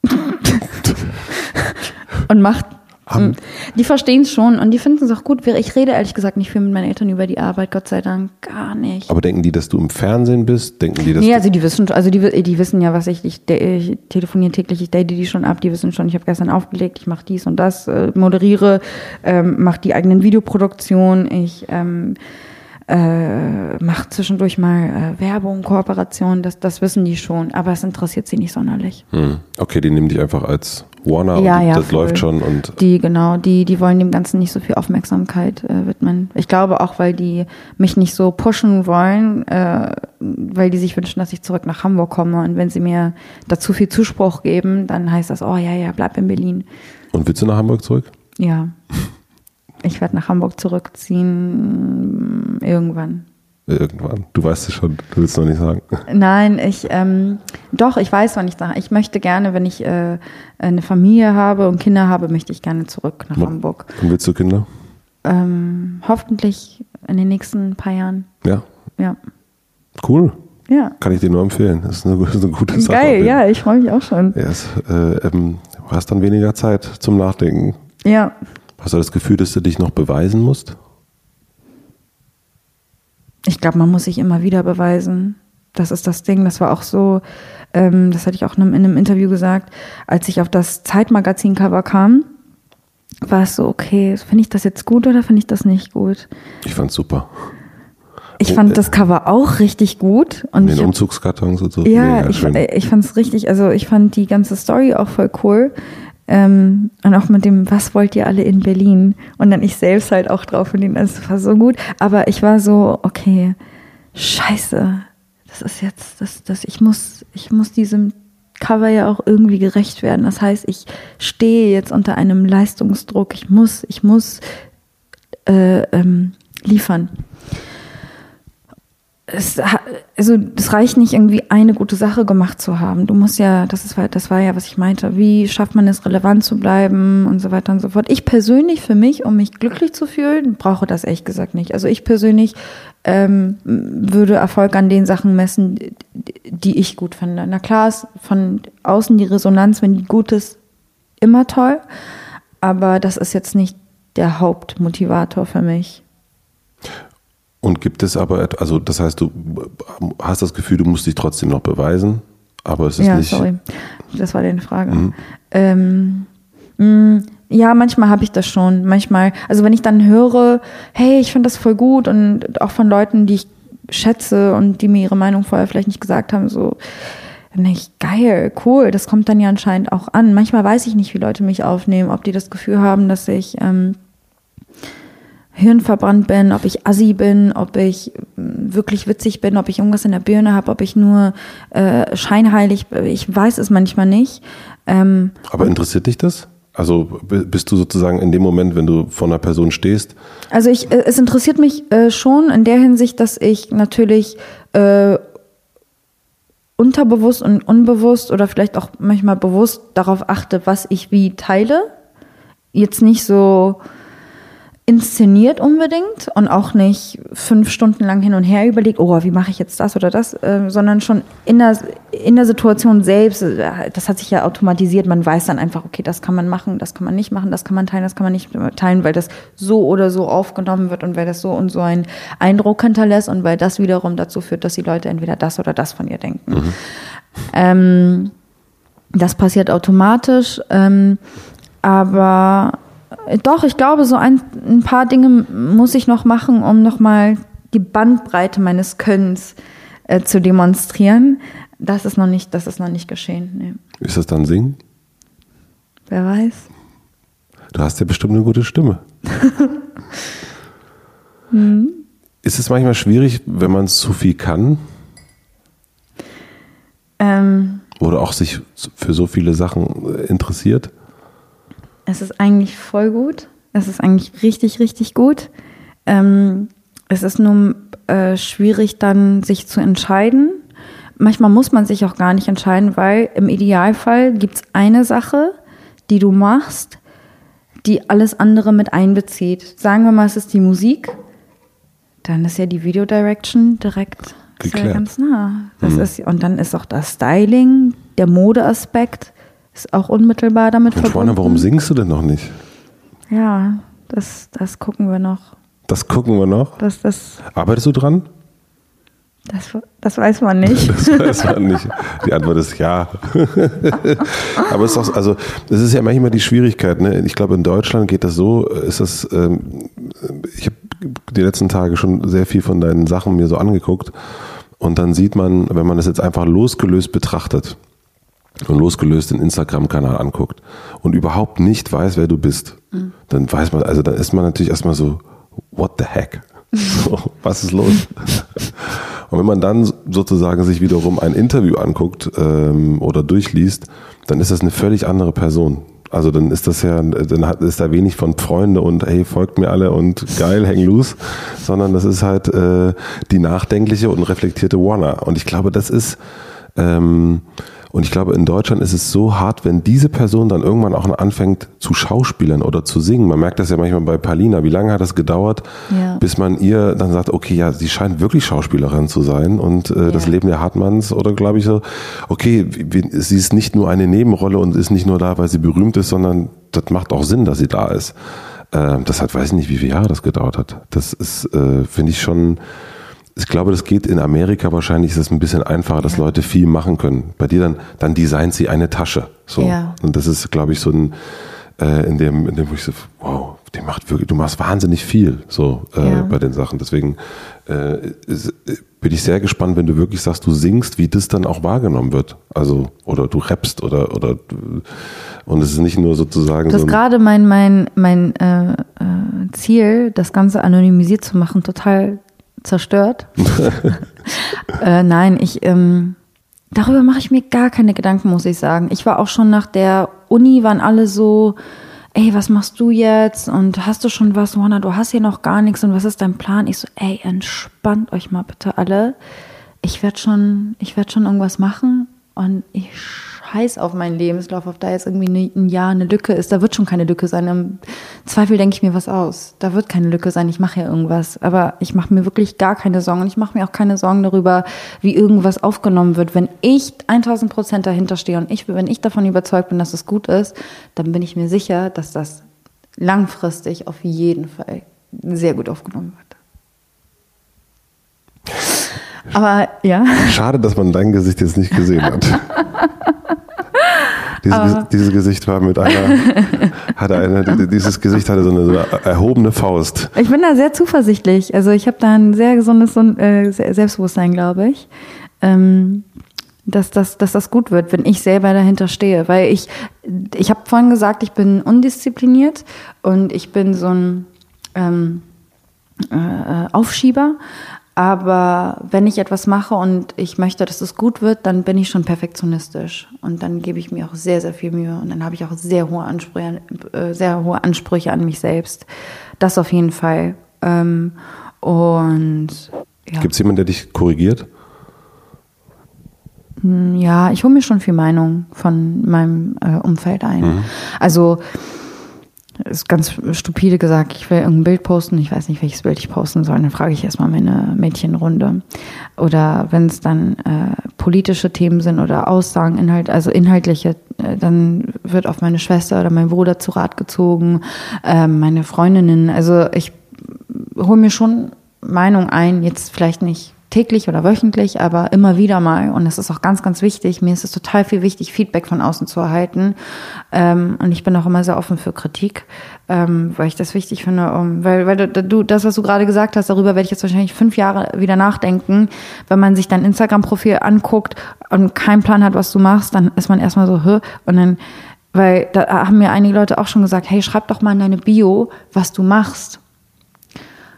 und macht. Haben- Die verstehen es schon und die finden es auch gut. Ich rede ehrlich gesagt nicht viel mit meinen Eltern über die Arbeit, Gott sei Dank. Gar nicht. Aber denken die, dass du im Fernsehen bist? Denken die, dass Nee, also die wissen, also die, die wissen ja, was ich, ich, ich telefoniere täglich, ich date die schon ab, die wissen schon, ich habe gestern aufgelegt, ich mache dies und das, äh, moderiere, ähm, mache die eigenen Videoproduktionen, ich ähm, äh, mache zwischendurch mal äh, Werbung, Kooperation, das, das wissen die schon, aber es interessiert sie nicht sonderlich. hm, okay, die nehmen dich einfach als Warner Ja, ja, das voll. läuft schon und Die, genau, die, die wollen dem Ganzen nicht so viel Aufmerksamkeit äh, widmen. Ich glaube auch, weil die mich nicht so pushen wollen, äh, weil die sich wünschen, dass ich zurück nach Hamburg komme. Und wenn sie mir dazu viel Zuspruch geben, dann heißt das, oh ja, ja, bleib in Berlin. und willst du nach Hamburg zurück? Ja. Ich werde nach Hamburg zurückziehen irgendwann. Irgendwann. Du weißt es schon, du willst noch nicht sagen. Nein, ich ähm, doch, ich weiß, wann ich da. Ich möchte gerne, wenn ich äh, eine Familie habe und Kinder habe, möchte ich gerne zurück nach Hamburg. Und willst du Kinder? Ähm, hoffentlich in den nächsten paar Jahren. Ja, Ja. cool. Ja. Kann ich dir nur empfehlen. Das ist eine, das ist eine gute Sache. Geil, ja, ich freue mich auch schon. Ja, es, äh, ähm, du hast dann weniger Zeit zum Nachdenken. Ja. Hast du das Gefühl, dass du dich noch beweisen musst? Ich glaube, man muss sich immer wieder beweisen. Das ist das Ding. Das war auch so, ähm, das hatte ich auch in einem, in einem Interview gesagt, als ich auf das Zeitmagazin-Cover kam, war es so, okay, finde ich das jetzt gut oder finde ich das nicht gut? Ich fand's super. Ich Oh, fand äh, das Cover auch richtig gut. Und Den Umzugskartons und so. Ja, ich, schön. ich fand es richtig, also ich fand die ganze Story auch voll cool. Ähm, und auch mit dem, was wollt ihr alle in Berlin? Und dann ich selbst halt auch drauf und das war so gut. Aber ich war so, okay, scheiße, das ist jetzt, das, das, ich muss, ich muss diesem Cover ja auch irgendwie gerecht werden. Das heißt, ich stehe jetzt unter einem Leistungsdruck. Ich muss, ich muss äh, ähm, liefern es, also es reicht nicht irgendwie eine gute Sache gemacht zu haben. Du musst ja, das ist das war ja, was ich meinte. Wie schafft man es, relevant zu bleiben und so weiter und so fort. Ich persönlich für mich, um mich glücklich zu fühlen, brauche das ehrlich gesagt nicht. Also ich persönlich ähm, würde Erfolg an den Sachen messen, die ich gut finde. Na klar ist von außen die Resonanz, wenn die gut ist, immer toll, aber das ist jetzt nicht der Hauptmotivator für mich. Und gibt es aber, also das heißt, du hast das Gefühl, du musst dich trotzdem noch beweisen, aber es ist ja, nicht. sorry. Das war deine Frage. Mhm. Ähm, mh, ja, manchmal habe ich das schon. Manchmal, also wenn ich dann höre, hey, ich finde das voll gut und auch von Leuten, die ich schätze und die mir ihre Meinung vorher vielleicht nicht gesagt haben, so, dann denke ich, geil, cool, das kommt dann ja anscheinend auch an. Manchmal weiß ich nicht, wie Leute mich aufnehmen, ob die das Gefühl haben, dass ich, ähm, hirnverbrannt bin, ob ich assi bin, ob ich wirklich witzig bin, ob ich irgendwas in der Birne habe, ob ich nur äh, scheinheilig, ich weiß es manchmal nicht. Ähm, Aber interessiert dich das? Also bist du sozusagen in dem Moment, wenn du vor einer Person stehst? Also ich, äh, es interessiert mich äh, schon in der Hinsicht, dass ich natürlich äh, unterbewusst und unbewusst oder vielleicht auch manchmal bewusst darauf achte, was ich wie teile. Jetzt nicht so inszeniert unbedingt und auch nicht fünf Stunden lang hin und her überlegt, oh, wie mache ich jetzt das oder das, äh, sondern schon in der, in der Situation selbst, äh, das hat sich ja automatisiert, man weiß dann einfach, okay, das kann man machen, das kann man nicht machen, das kann man teilen, das kann man nicht teilen, weil das so oder so aufgenommen wird und weil das so und so einen Eindruck hinterlässt und weil das wiederum dazu führt, dass die Leute entweder das oder das von ihr denken. Mhm. Ähm, das passiert automatisch, ähm, aber doch, ich glaube, so ein, ein paar Dinge muss ich noch machen, um nochmal die Bandbreite meines Könnens äh, zu demonstrieren. Das ist noch nicht, das ist noch nicht geschehen. Nee. Ist das dann Singen? Wer weiß. Du hast ja bestimmt eine gute Stimme. hm. Ist es manchmal schwierig, wenn man zu viel kann? Ähm, Oder auch sich für so viele Sachen äh, interessiert? Es ist eigentlich voll gut. Es ist eigentlich richtig, richtig gut. Ähm, es ist nur äh, schwierig, dann sich zu entscheiden. Manchmal muss man sich auch gar nicht entscheiden, weil im Idealfall gibt es eine Sache, die du machst, die alles andere mit einbezieht. Sagen wir mal, es ist die Musik, dann ist ja die Video Direction direkt ja ganz nah. Das mhm. ist, und dann ist auch das Styling, der Modeaspekt ist auch unmittelbar damit Mensch, verbunden. Freunde, warum singst du denn noch nicht? Ja, das, das gucken wir noch. Das gucken wir noch? Das, das Arbeitest du dran? Das, das weiß man nicht. Das weiß man nicht. Die Antwort ist ja. Aber es ist auch, also, das ist ja manchmal die Schwierigkeit. Ne? Ich glaube, in Deutschland geht das so, ist das, ähm, ich habe die letzten Tage schon sehr viel von deinen Sachen mir so angeguckt. Und dann sieht man, wenn man das jetzt einfach losgelöst betrachtet, und losgelöst den Instagram-Kanal anguckt und überhaupt nicht weiß, wer du bist, mhm. dann weiß man, also dann ist man natürlich erstmal so, what the heck? So, was ist los? Und wenn man dann sozusagen sich wiederum ein Interview anguckt ähm, oder durchliest, dann ist das eine völlig andere Person. Also dann ist das ja, dann hat, ist da wenig von Freunde und hey, folgt mir alle und geil, hang loose, sondern das ist halt äh, die nachdenkliche und reflektierte Warner. Und ich glaube, das ist ähm, und ich glaube, in Deutschland ist es so hart, wenn diese Person dann irgendwann auch anfängt zu schauspielern oder zu singen. Man merkt das ja manchmal bei Palina. Wie lange hat das gedauert, ja. bis man ihr dann sagt, okay, ja, sie scheint wirklich Schauspielerin zu sein und äh, ja. das Leben der Hartmanns oder glaube ich so, okay, sie ist nicht nur eine Nebenrolle und ist nicht nur da, weil sie berühmt ist, sondern das macht auch Sinn, dass sie da ist. Äh, das hat, weiß ich nicht, wie viele Jahre das gedauert hat. Das ist, äh, finde ich schon ich glaube, das geht in Amerika wahrscheinlich, ist es ein bisschen einfacher, dass ja. Leute viel machen können. Bei dir dann, dann designt sie eine Tasche. So. Ja. Und das ist, glaube ich, so ein, äh, in dem, in dem, wo ich so, wow, die macht wirklich, du machst wahnsinnig viel, so, äh, ja. bei den Sachen. Deswegen, äh, ist, bin ich sehr gespannt, wenn du wirklich sagst, du singst, wie das dann auch wahrgenommen wird. Also, oder du rappst oder, oder, und es ist nicht nur sozusagen. Das so ist gerade mein, mein, mein äh, äh, Ziel, das Ganze anonymisiert zu machen, total zerstört. äh, nein, ich ähm, darüber mache ich mir gar keine Gedanken, muss ich sagen. Ich war auch schon nach der Uni, waren alle so, ey, was machst du jetzt? Und hast du schon was, Juana, du hast hier noch gar nichts und was ist dein Plan? Ich so, ey, entspannt euch mal bitte alle. Ich werde schon, ich werde schon irgendwas machen und ich heiß auf meinen Lebenslauf, ob da jetzt irgendwie ein Jahr eine Lücke ist. Da wird schon keine Lücke sein. Im Zweifel denke ich mir was aus. Da wird keine Lücke sein. Ich mache ja irgendwas. Aber ich mache mir wirklich gar keine Sorgen. Und ich mache mir auch keine Sorgen darüber, wie irgendwas aufgenommen wird. Wenn ich 1000 Prozent dahinter stehe und ich, wenn ich davon überzeugt bin, dass es gut ist, dann bin ich mir sicher, dass das langfristig auf jeden Fall sehr gut aufgenommen wird. Aber ja. Schade, dass man dein Gesicht jetzt nicht gesehen hat. Dieses, dieses, Gesicht war mit einer, hatte eine, dieses Gesicht hatte so eine, so erhobene Faust. Ich bin da sehr zuversichtlich. Also ich habe da ein sehr gesundes äh, Selbstbewusstsein, glaube ich. Ähm, dass das, dass das gut wird, wenn ich selber dahinter stehe. Weil ich, ich habe vorhin gesagt, ich bin undiszipliniert und ich bin so ein, ähm, äh, Aufschieber. Aber wenn ich etwas mache und ich möchte, dass es gut wird, dann bin ich schon perfektionistisch. Und dann gebe ich mir auch sehr, sehr viel Mühe. Und dann habe ich auch sehr hohe Ansprüche, äh, sehr hohe Ansprüche an mich selbst. Das auf jeden Fall. Ähm, und ja. Gibt es jemanden, der dich korrigiert? Hm, ja, ich hole mir schon viel Meinung von meinem äh, Umfeld ein. Mhm. Also ist ganz stupide gesagt, ich will irgendein Bild posten, ich weiß nicht, welches Bild ich posten soll, dann frage ich erstmal meine Mädchenrunde. Oder wenn es dann äh, politische Themen sind oder Aussagen, Inhalt, also inhaltliche, äh, dann wird auf meine Schwester oder mein Bruder zu Rat gezogen, äh, meine Freundinnen. Also ich hole mir schon Meinung ein, jetzt vielleicht nicht täglich oder wöchentlich, aber immer wieder mal. Und das ist auch ganz, ganz wichtig. Mir ist es total viel wichtig, Feedback von außen zu erhalten. Ähm, und ich bin auch immer sehr offen für Kritik, ähm, weil ich das wichtig finde. Um, weil, weil du, das, was du gerade gesagt hast, darüber werde ich jetzt wahrscheinlich fünf Jahre wieder nachdenken. Wenn man sich dein Instagram-Profil anguckt und keinen Plan hat, was du machst, dann ist man erstmal so, Hö? und dann weil da haben mir einige Leute auch schon gesagt, hey, schreib doch mal in deine Bio, was du machst.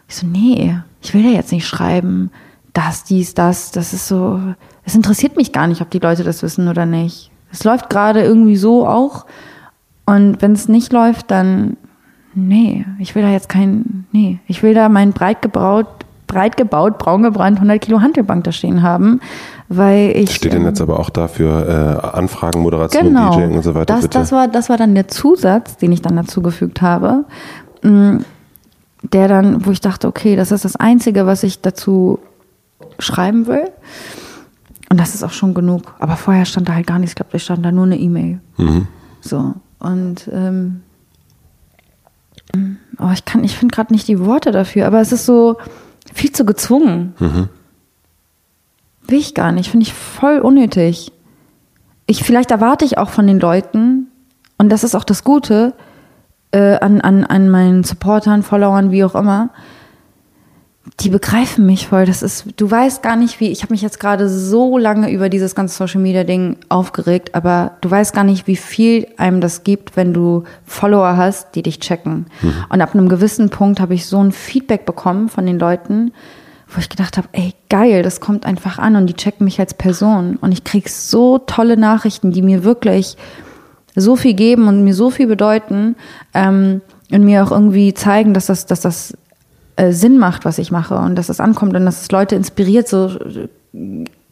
Ich so, nee, ich will ja jetzt nicht schreiben, das, dies, das, das ist so, es interessiert mich gar nicht, ob die Leute das wissen oder nicht. Es läuft gerade irgendwie so auch. Und wenn es nicht läuft, dann, nee, ich will da jetzt kein, nee, ich will da mein breit gebraut, breit gebaut, braun gebrannt 100 Kilo Handelbank da stehen haben, weil ich. Steht denn jetzt aber auch dafür äh, Anfragen, Moderation, genau, DJing und so weiter? Das, bitte? das war, das war dann der Zusatz, den ich dann dazu gefügt habe, mm, der dann, wo ich dachte, okay, das ist das Einzige, was ich dazu schreiben will. Und das ist auch schon genug. Aber vorher stand da halt gar nichts. Ich glaube, da stand da nur eine E-Mail. Mhm. So. Und ähm, oh, ich kann, ich finde gerade nicht die Worte dafür, aber es ist so viel zu gezwungen. Mhm. Will ich gar nicht. Finde ich voll unnötig. Ich, vielleicht erwarte ich auch von den Leuten, und das ist auch das Gute, äh, an, an, an meinen Supportern, Followern, wie auch immer, die begreifen mich voll. Das ist, du weißt gar nicht, wie. Ich habe mich jetzt gerade so lange über dieses ganze Social Media Ding aufgeregt, aber du weißt gar nicht, wie viel einem das gibt, wenn du Follower hast, die dich checken. Mhm. Und ab einem gewissen Punkt habe ich so ein Feedback bekommen von den Leuten, wo ich gedacht habe, ey geil, das kommt einfach an und die checken mich als Person und ich krieg so tolle Nachrichten, die mir wirklich so viel geben und mir so viel bedeuten ähm, und mir auch irgendwie zeigen, dass das, dass das Sinn macht, was ich mache und dass es ankommt und dass es Leute inspiriert, so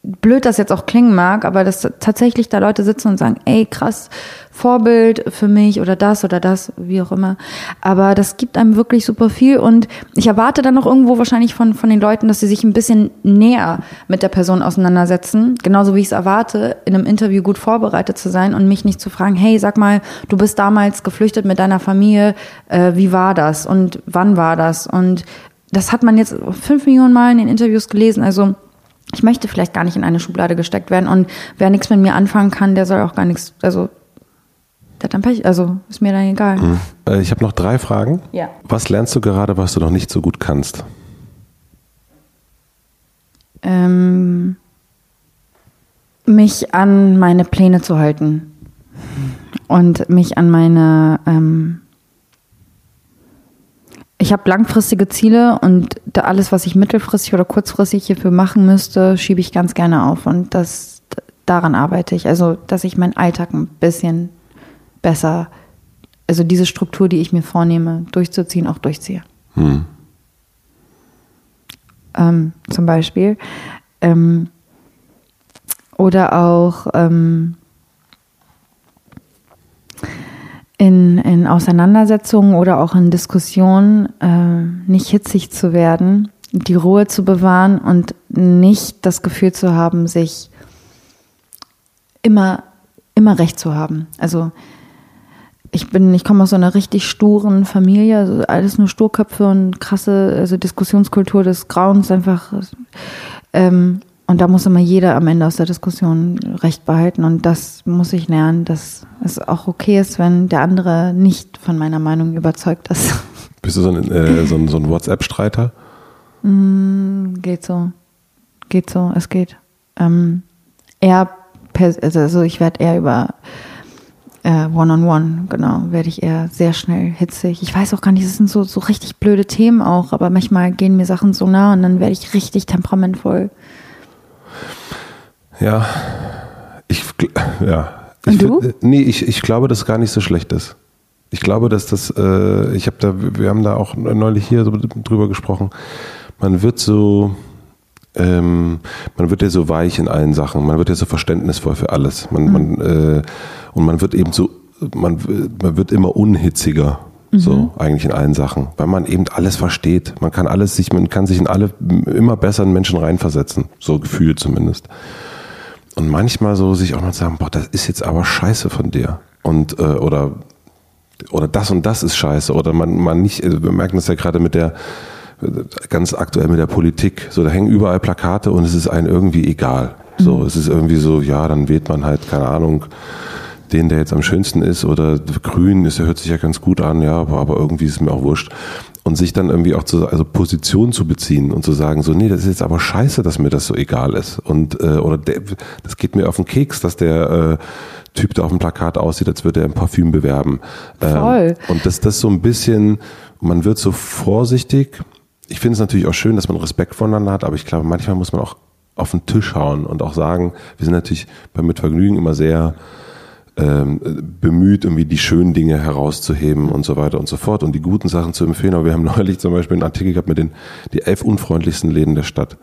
blöd das jetzt auch klingen mag, aber dass tatsächlich da Leute sitzen und sagen, ey, krass, Vorbild für mich oder das oder das, wie auch immer. Aber das gibt einem wirklich super viel und ich erwarte dann noch irgendwo wahrscheinlich von, von den Leuten, dass sie sich ein bisschen näher mit der Person auseinandersetzen. Genauso wie ich es erwarte, in einem Interview gut vorbereitet zu sein und mich nicht zu fragen, hey, sag mal, du bist damals geflüchtet mit deiner Familie, äh, wie war das und wann war das? Und das hat man jetzt fünf Millionen Mal in den Interviews gelesen, also ich möchte vielleicht gar nicht in eine Schublade gesteckt werden und wer nichts mit mir anfangen kann, der soll auch gar nichts, also der hat dann Pech, also ist mir dann egal. Mhm. Äh, ich habe noch drei Fragen. Ja. Was lernst du gerade, was du noch nicht so gut kannst? Ähm, mich an meine Pläne zu halten und mich an meine ähm, ich habe langfristige Ziele und alles, was ich mittelfristig oder kurzfristig hierfür machen müsste, schiebe ich ganz gerne auf. Und das, daran arbeite ich. Also, dass ich meinen Alltag ein bisschen besser, also diese Struktur, die ich mir vornehme, durchzuziehen, auch durchziehe. Hm. Ähm, zum Beispiel. Ähm, oder auch ähm, in, in Auseinandersetzungen oder auch in Diskussionen äh, nicht hitzig zu werden, die Ruhe zu bewahren und nicht das Gefühl zu haben, sich immer, immer recht zu haben. Also ich bin, ich komme aus so einer richtig sturen Familie, also alles nur Sturköpfe und krasse, also Diskussionskultur des Grauens einfach. Ähm, und da muss immer jeder am Ende aus der Diskussion Recht behalten. Und das muss ich lernen, dass es auch okay ist, wenn der andere nicht von meiner Meinung überzeugt ist. Bist du so ein, äh, so ein, so ein WhatsApp-Streiter? Mm, geht so. Geht so, es geht. Ähm, eher, also ich werde eher über Äh, One-on-one, genau, werde ich eher sehr schnell hitzig. Ich weiß auch gar nicht, es sind so, so richtig blöde Themen auch, aber manchmal gehen mir Sachen so nah und dann werde ich richtig temperamentvoll. Ja, ich, ja. Und ich, du? find- Nee, ich, ich glaube, dass gar nicht so schlecht ist. Ich glaube, dass das, äh, ich habe da, wir haben da auch neulich hier so drüber gesprochen. Man wird so, ähm, man wird ja so weich in allen Sachen. Man wird ja so verständnisvoll für alles. Man, man, äh, und man wird eben so, man, man wird immer unhitziger. So, eigentlich in allen Sachen, weil man eben alles versteht. Man kann alles sich, man kann sich in alle immer besser in Menschen reinversetzen. So gefühlt zumindest. Und manchmal so sich auch mal sagen, boah, das ist jetzt aber scheiße von dir. Und, äh, oder, oder das und das ist scheiße. Oder man, man nicht, äh, wir merken das ja gerade mit der, äh, ganz aktuell mit der Politik. So, da hängen überall Plakate und es ist einem irgendwie egal. So, es ist irgendwie so, ja, dann wählt man halt, keine Ahnung, den, der jetzt am schönsten ist, oder grün ist, der hört sich ja ganz gut an, ja, aber, aber irgendwie ist es mir auch wurscht. Und sich dann irgendwie auch zu, also Position zu beziehen und zu sagen, so, nee, das ist jetzt aber scheiße, dass mir das so egal ist. Und, äh, oder der, das geht mir auf den Keks, dass der äh, Typ da auf dem Plakat aussieht, als würde er ein Parfüm bewerben. Voll. Ähm, und dass das so ein bisschen, man wird so vorsichtig. Ich finde es natürlich auch schön, dass man Respekt voneinander hat, aber ich glaube, manchmal muss man auch auf den Tisch hauen und auch sagen, wir sind natürlich beim Mitvergnügen immer sehr ähm, bemüht, irgendwie die schönen Dinge herauszuheben und so weiter und so fort und die guten Sachen zu empfehlen. Aber wir haben neulich zum Beispiel einen Artikel gehabt mit den die elf unfreundlichsten Läden der Stadt.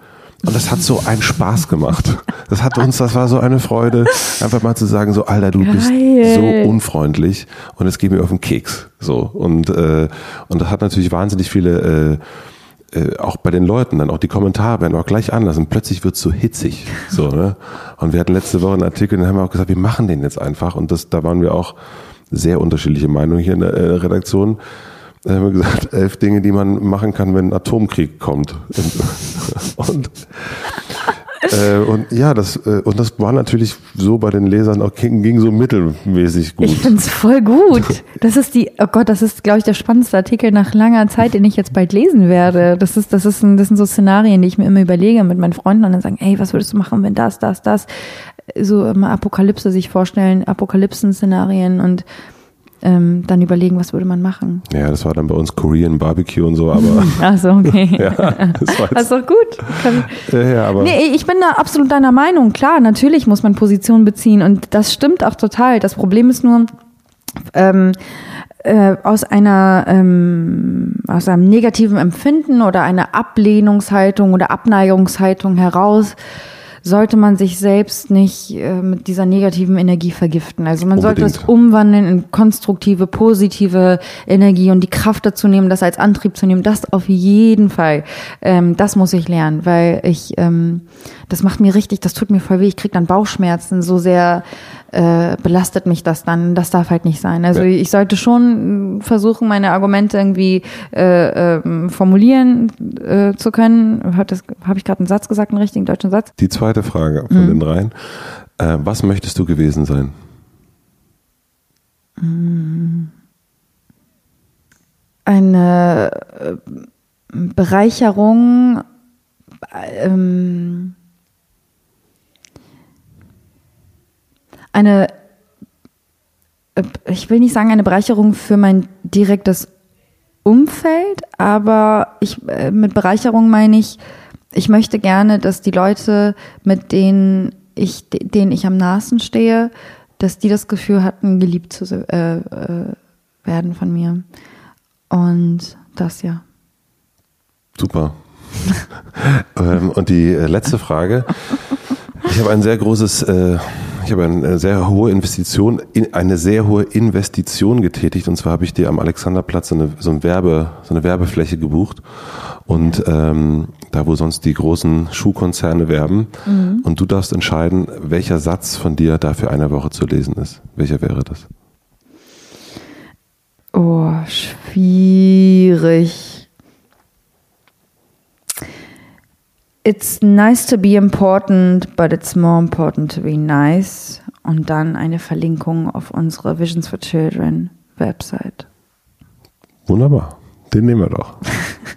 Und das hat so einen Spaß gemacht. Das hat uns, das war so eine Freude, einfach mal zu sagen, so, Alter, du bist Geil. so unfreundlich und es geht mir auf den Keks. So. Und, äh, und das hat natürlich wahnsinnig viele, äh, äh, auch bei den Leuten dann, auch die Kommentare werden auch gleich anders und plötzlich wird es so hitzig. So, ne? Und wir hatten letzte Woche einen Artikel, den haben wir auch gesagt, wir machen den jetzt einfach. Und das, da waren wir auch sehr unterschiedliche Meinungen hier in der äh, Redaktion. Da haben wir gesagt, elf Dinge, die man machen kann, wenn ein Atomkrieg kommt. Und, und, äh, und ja, das, äh, und das war natürlich so bei den Lesern auch ging, ging so mittelmäßig gut. Ich find's voll gut. Das ist die, oh Gott, das ist, glaube ich, der spannendste Artikel nach langer Zeit, den ich jetzt bald lesen werde. Das ist, das ist ein, das sind so Szenarien, die ich mir immer überlege mit meinen Freunden und dann sagen, ey, was würdest du machen, wenn das, das, das, so immer Apokalypse sich vorstellen, Apokalypsen-Szenarien und ähm, dann überlegen, was würde man machen. Ja, das war dann bei uns Korean Barbecue und so, aber Ach so, okay. ja, das war doch gut. Kann, ja, ja, aber Nee, ich bin da absolut deiner Meinung. Klar, natürlich muss man Position beziehen und das stimmt auch total. Das Problem ist nur, ähm, äh, aus einer ähm, aus einem negativen Empfinden oder einer Ablehnungshaltung oder Abneigungshaltung heraus sollte man sich selbst nicht äh, mit dieser negativen Energie vergiften. Also man sollte es Unbedingt. umwandeln in konstruktive, positive Energie und die Kraft dazu nehmen, das als Antrieb zu nehmen. Das auf jeden Fall. Ähm, das muss ich lernen, weil ich ähm, das macht mir richtig, das tut mir voll weh. Ich krieg dann Bauchschmerzen. So sehr äh, belastet mich das dann. Das darf halt nicht sein. Also Ja. ich sollte schon versuchen, meine Argumente irgendwie äh, ähm, formulieren äh, zu können. Habe hab ich gerade einen Satz gesagt, einen richtigen deutschen Satz? die zweite Frage von den dreien. Äh, was möchtest du gewesen sein? eine äh, Bereicherung, ähm, eine, äh, ich will nicht sagen eine Bereicherung für mein direktes Umfeld, aber ich, äh, mit Bereicherung meine ich, ich möchte gerne, dass die Leute, mit denen ich, denen ich am nahesten stehe, dass die das Gefühl hatten, geliebt zu äh, äh, werden von mir. Und das ja. Super. ähm, und die letzte Frage. Ich habe ein sehr großes, äh, ich habe eine sehr hohe Investition, in, eine sehr hohe Investition getätigt. Und zwar habe ich dir am Alexanderplatz so eine, so ein Werbe, so eine Werbefläche gebucht. Und ähm, da, wo sonst die großen Schuhkonzerne werben. Und du darfst entscheiden, welcher Satz von dir da für eine Woche zu lesen ist. Welcher wäre das? Oh, schwierig. It's nice to be important, but it's more important to be nice. Und dann eine Verlinkung auf unsere Visions for Children Website. Wunderbar. Den nehmen wir doch.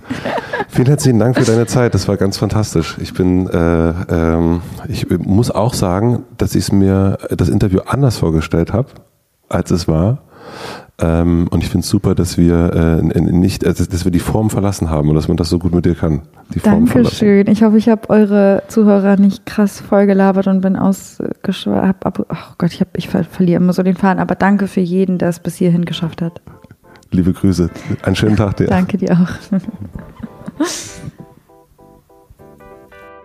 Vielen herzlichen Dank für deine Zeit. Das war ganz fantastisch. Ich bin, äh, ähm, ich muss auch sagen, dass ich mir das Interview anders vorgestellt habe, als es war. Ähm, und ich finde es super, dass wir äh, nicht, also, dass wir die Form verlassen haben und dass man das so gut mit dir kann. Die Form Dankeschön. Ich hoffe, ich habe eure Zuhörer nicht krass vollgelabert und bin ausgeschwärmt. Oh Gott, ich, hab, ich verliere immer so den Faden. Aber danke für jeden, der es bis hierhin geschafft hat. Liebe Grüße. Einen schönen Tag dir. danke dir auch.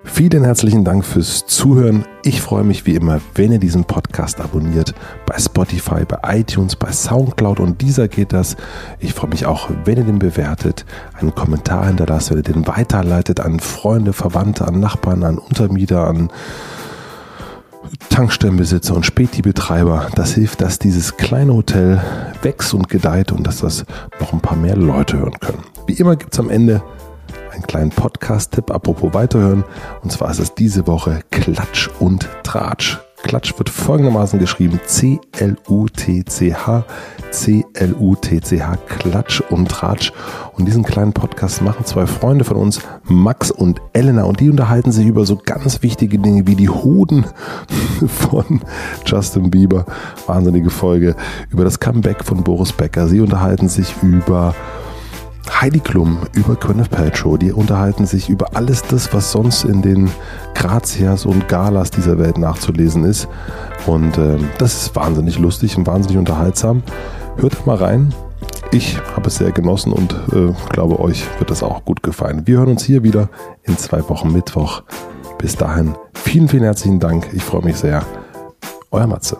Vielen herzlichen Dank fürs Zuhören. Ich freue mich wie immer, wenn ihr diesen Podcast abonniert. Bei Spotify, bei iTunes, bei Soundcloud und dieser geht das. Ich freue mich auch, wenn ihr den bewertet, einen Kommentar hinterlasst, wenn ihr den weiterleitet an Freunde, Verwandte, an Nachbarn, an Untermieter, an Tankstellenbesitzer und Späti-Betreiber. Das hilft, dass dieses kleine Hotel wächst und gedeiht und dass das noch ein paar mehr Leute hören können. Wie immer gibt es am Ende einen kleinen Podcast-Tipp, apropos weiterhören. Und zwar ist es diese Woche Klatsch und Tratsch. Klatsch wird folgendermaßen geschrieben: C-L-U-T-C-H, C-L-U-T-C-H, Klatsch und Tratsch. Und diesen kleinen Podcast machen zwei Freunde von uns, Max und Elena, und die unterhalten sich über so ganz wichtige Dinge wie die Hoden von Justin Bieber. Wahnsinnige Folge. Über das Comeback von Boris Becker. Sie unterhalten sich über Heidi Klum über Gwyneth Paltrow. Die unterhalten sich über alles das, was sonst in den Grazias und Galas dieser Welt nachzulesen ist. Und äh, das ist wahnsinnig lustig und wahnsinnig unterhaltsam. Hört mal rein. Ich habe es sehr genossen und äh, glaube, euch wird es auch gut gefallen. Wir hören uns hier wieder in zwei Wochen Mittwoch. Bis dahin, vielen, vielen herzlichen Dank. Ich freue mich sehr. Euer Matze.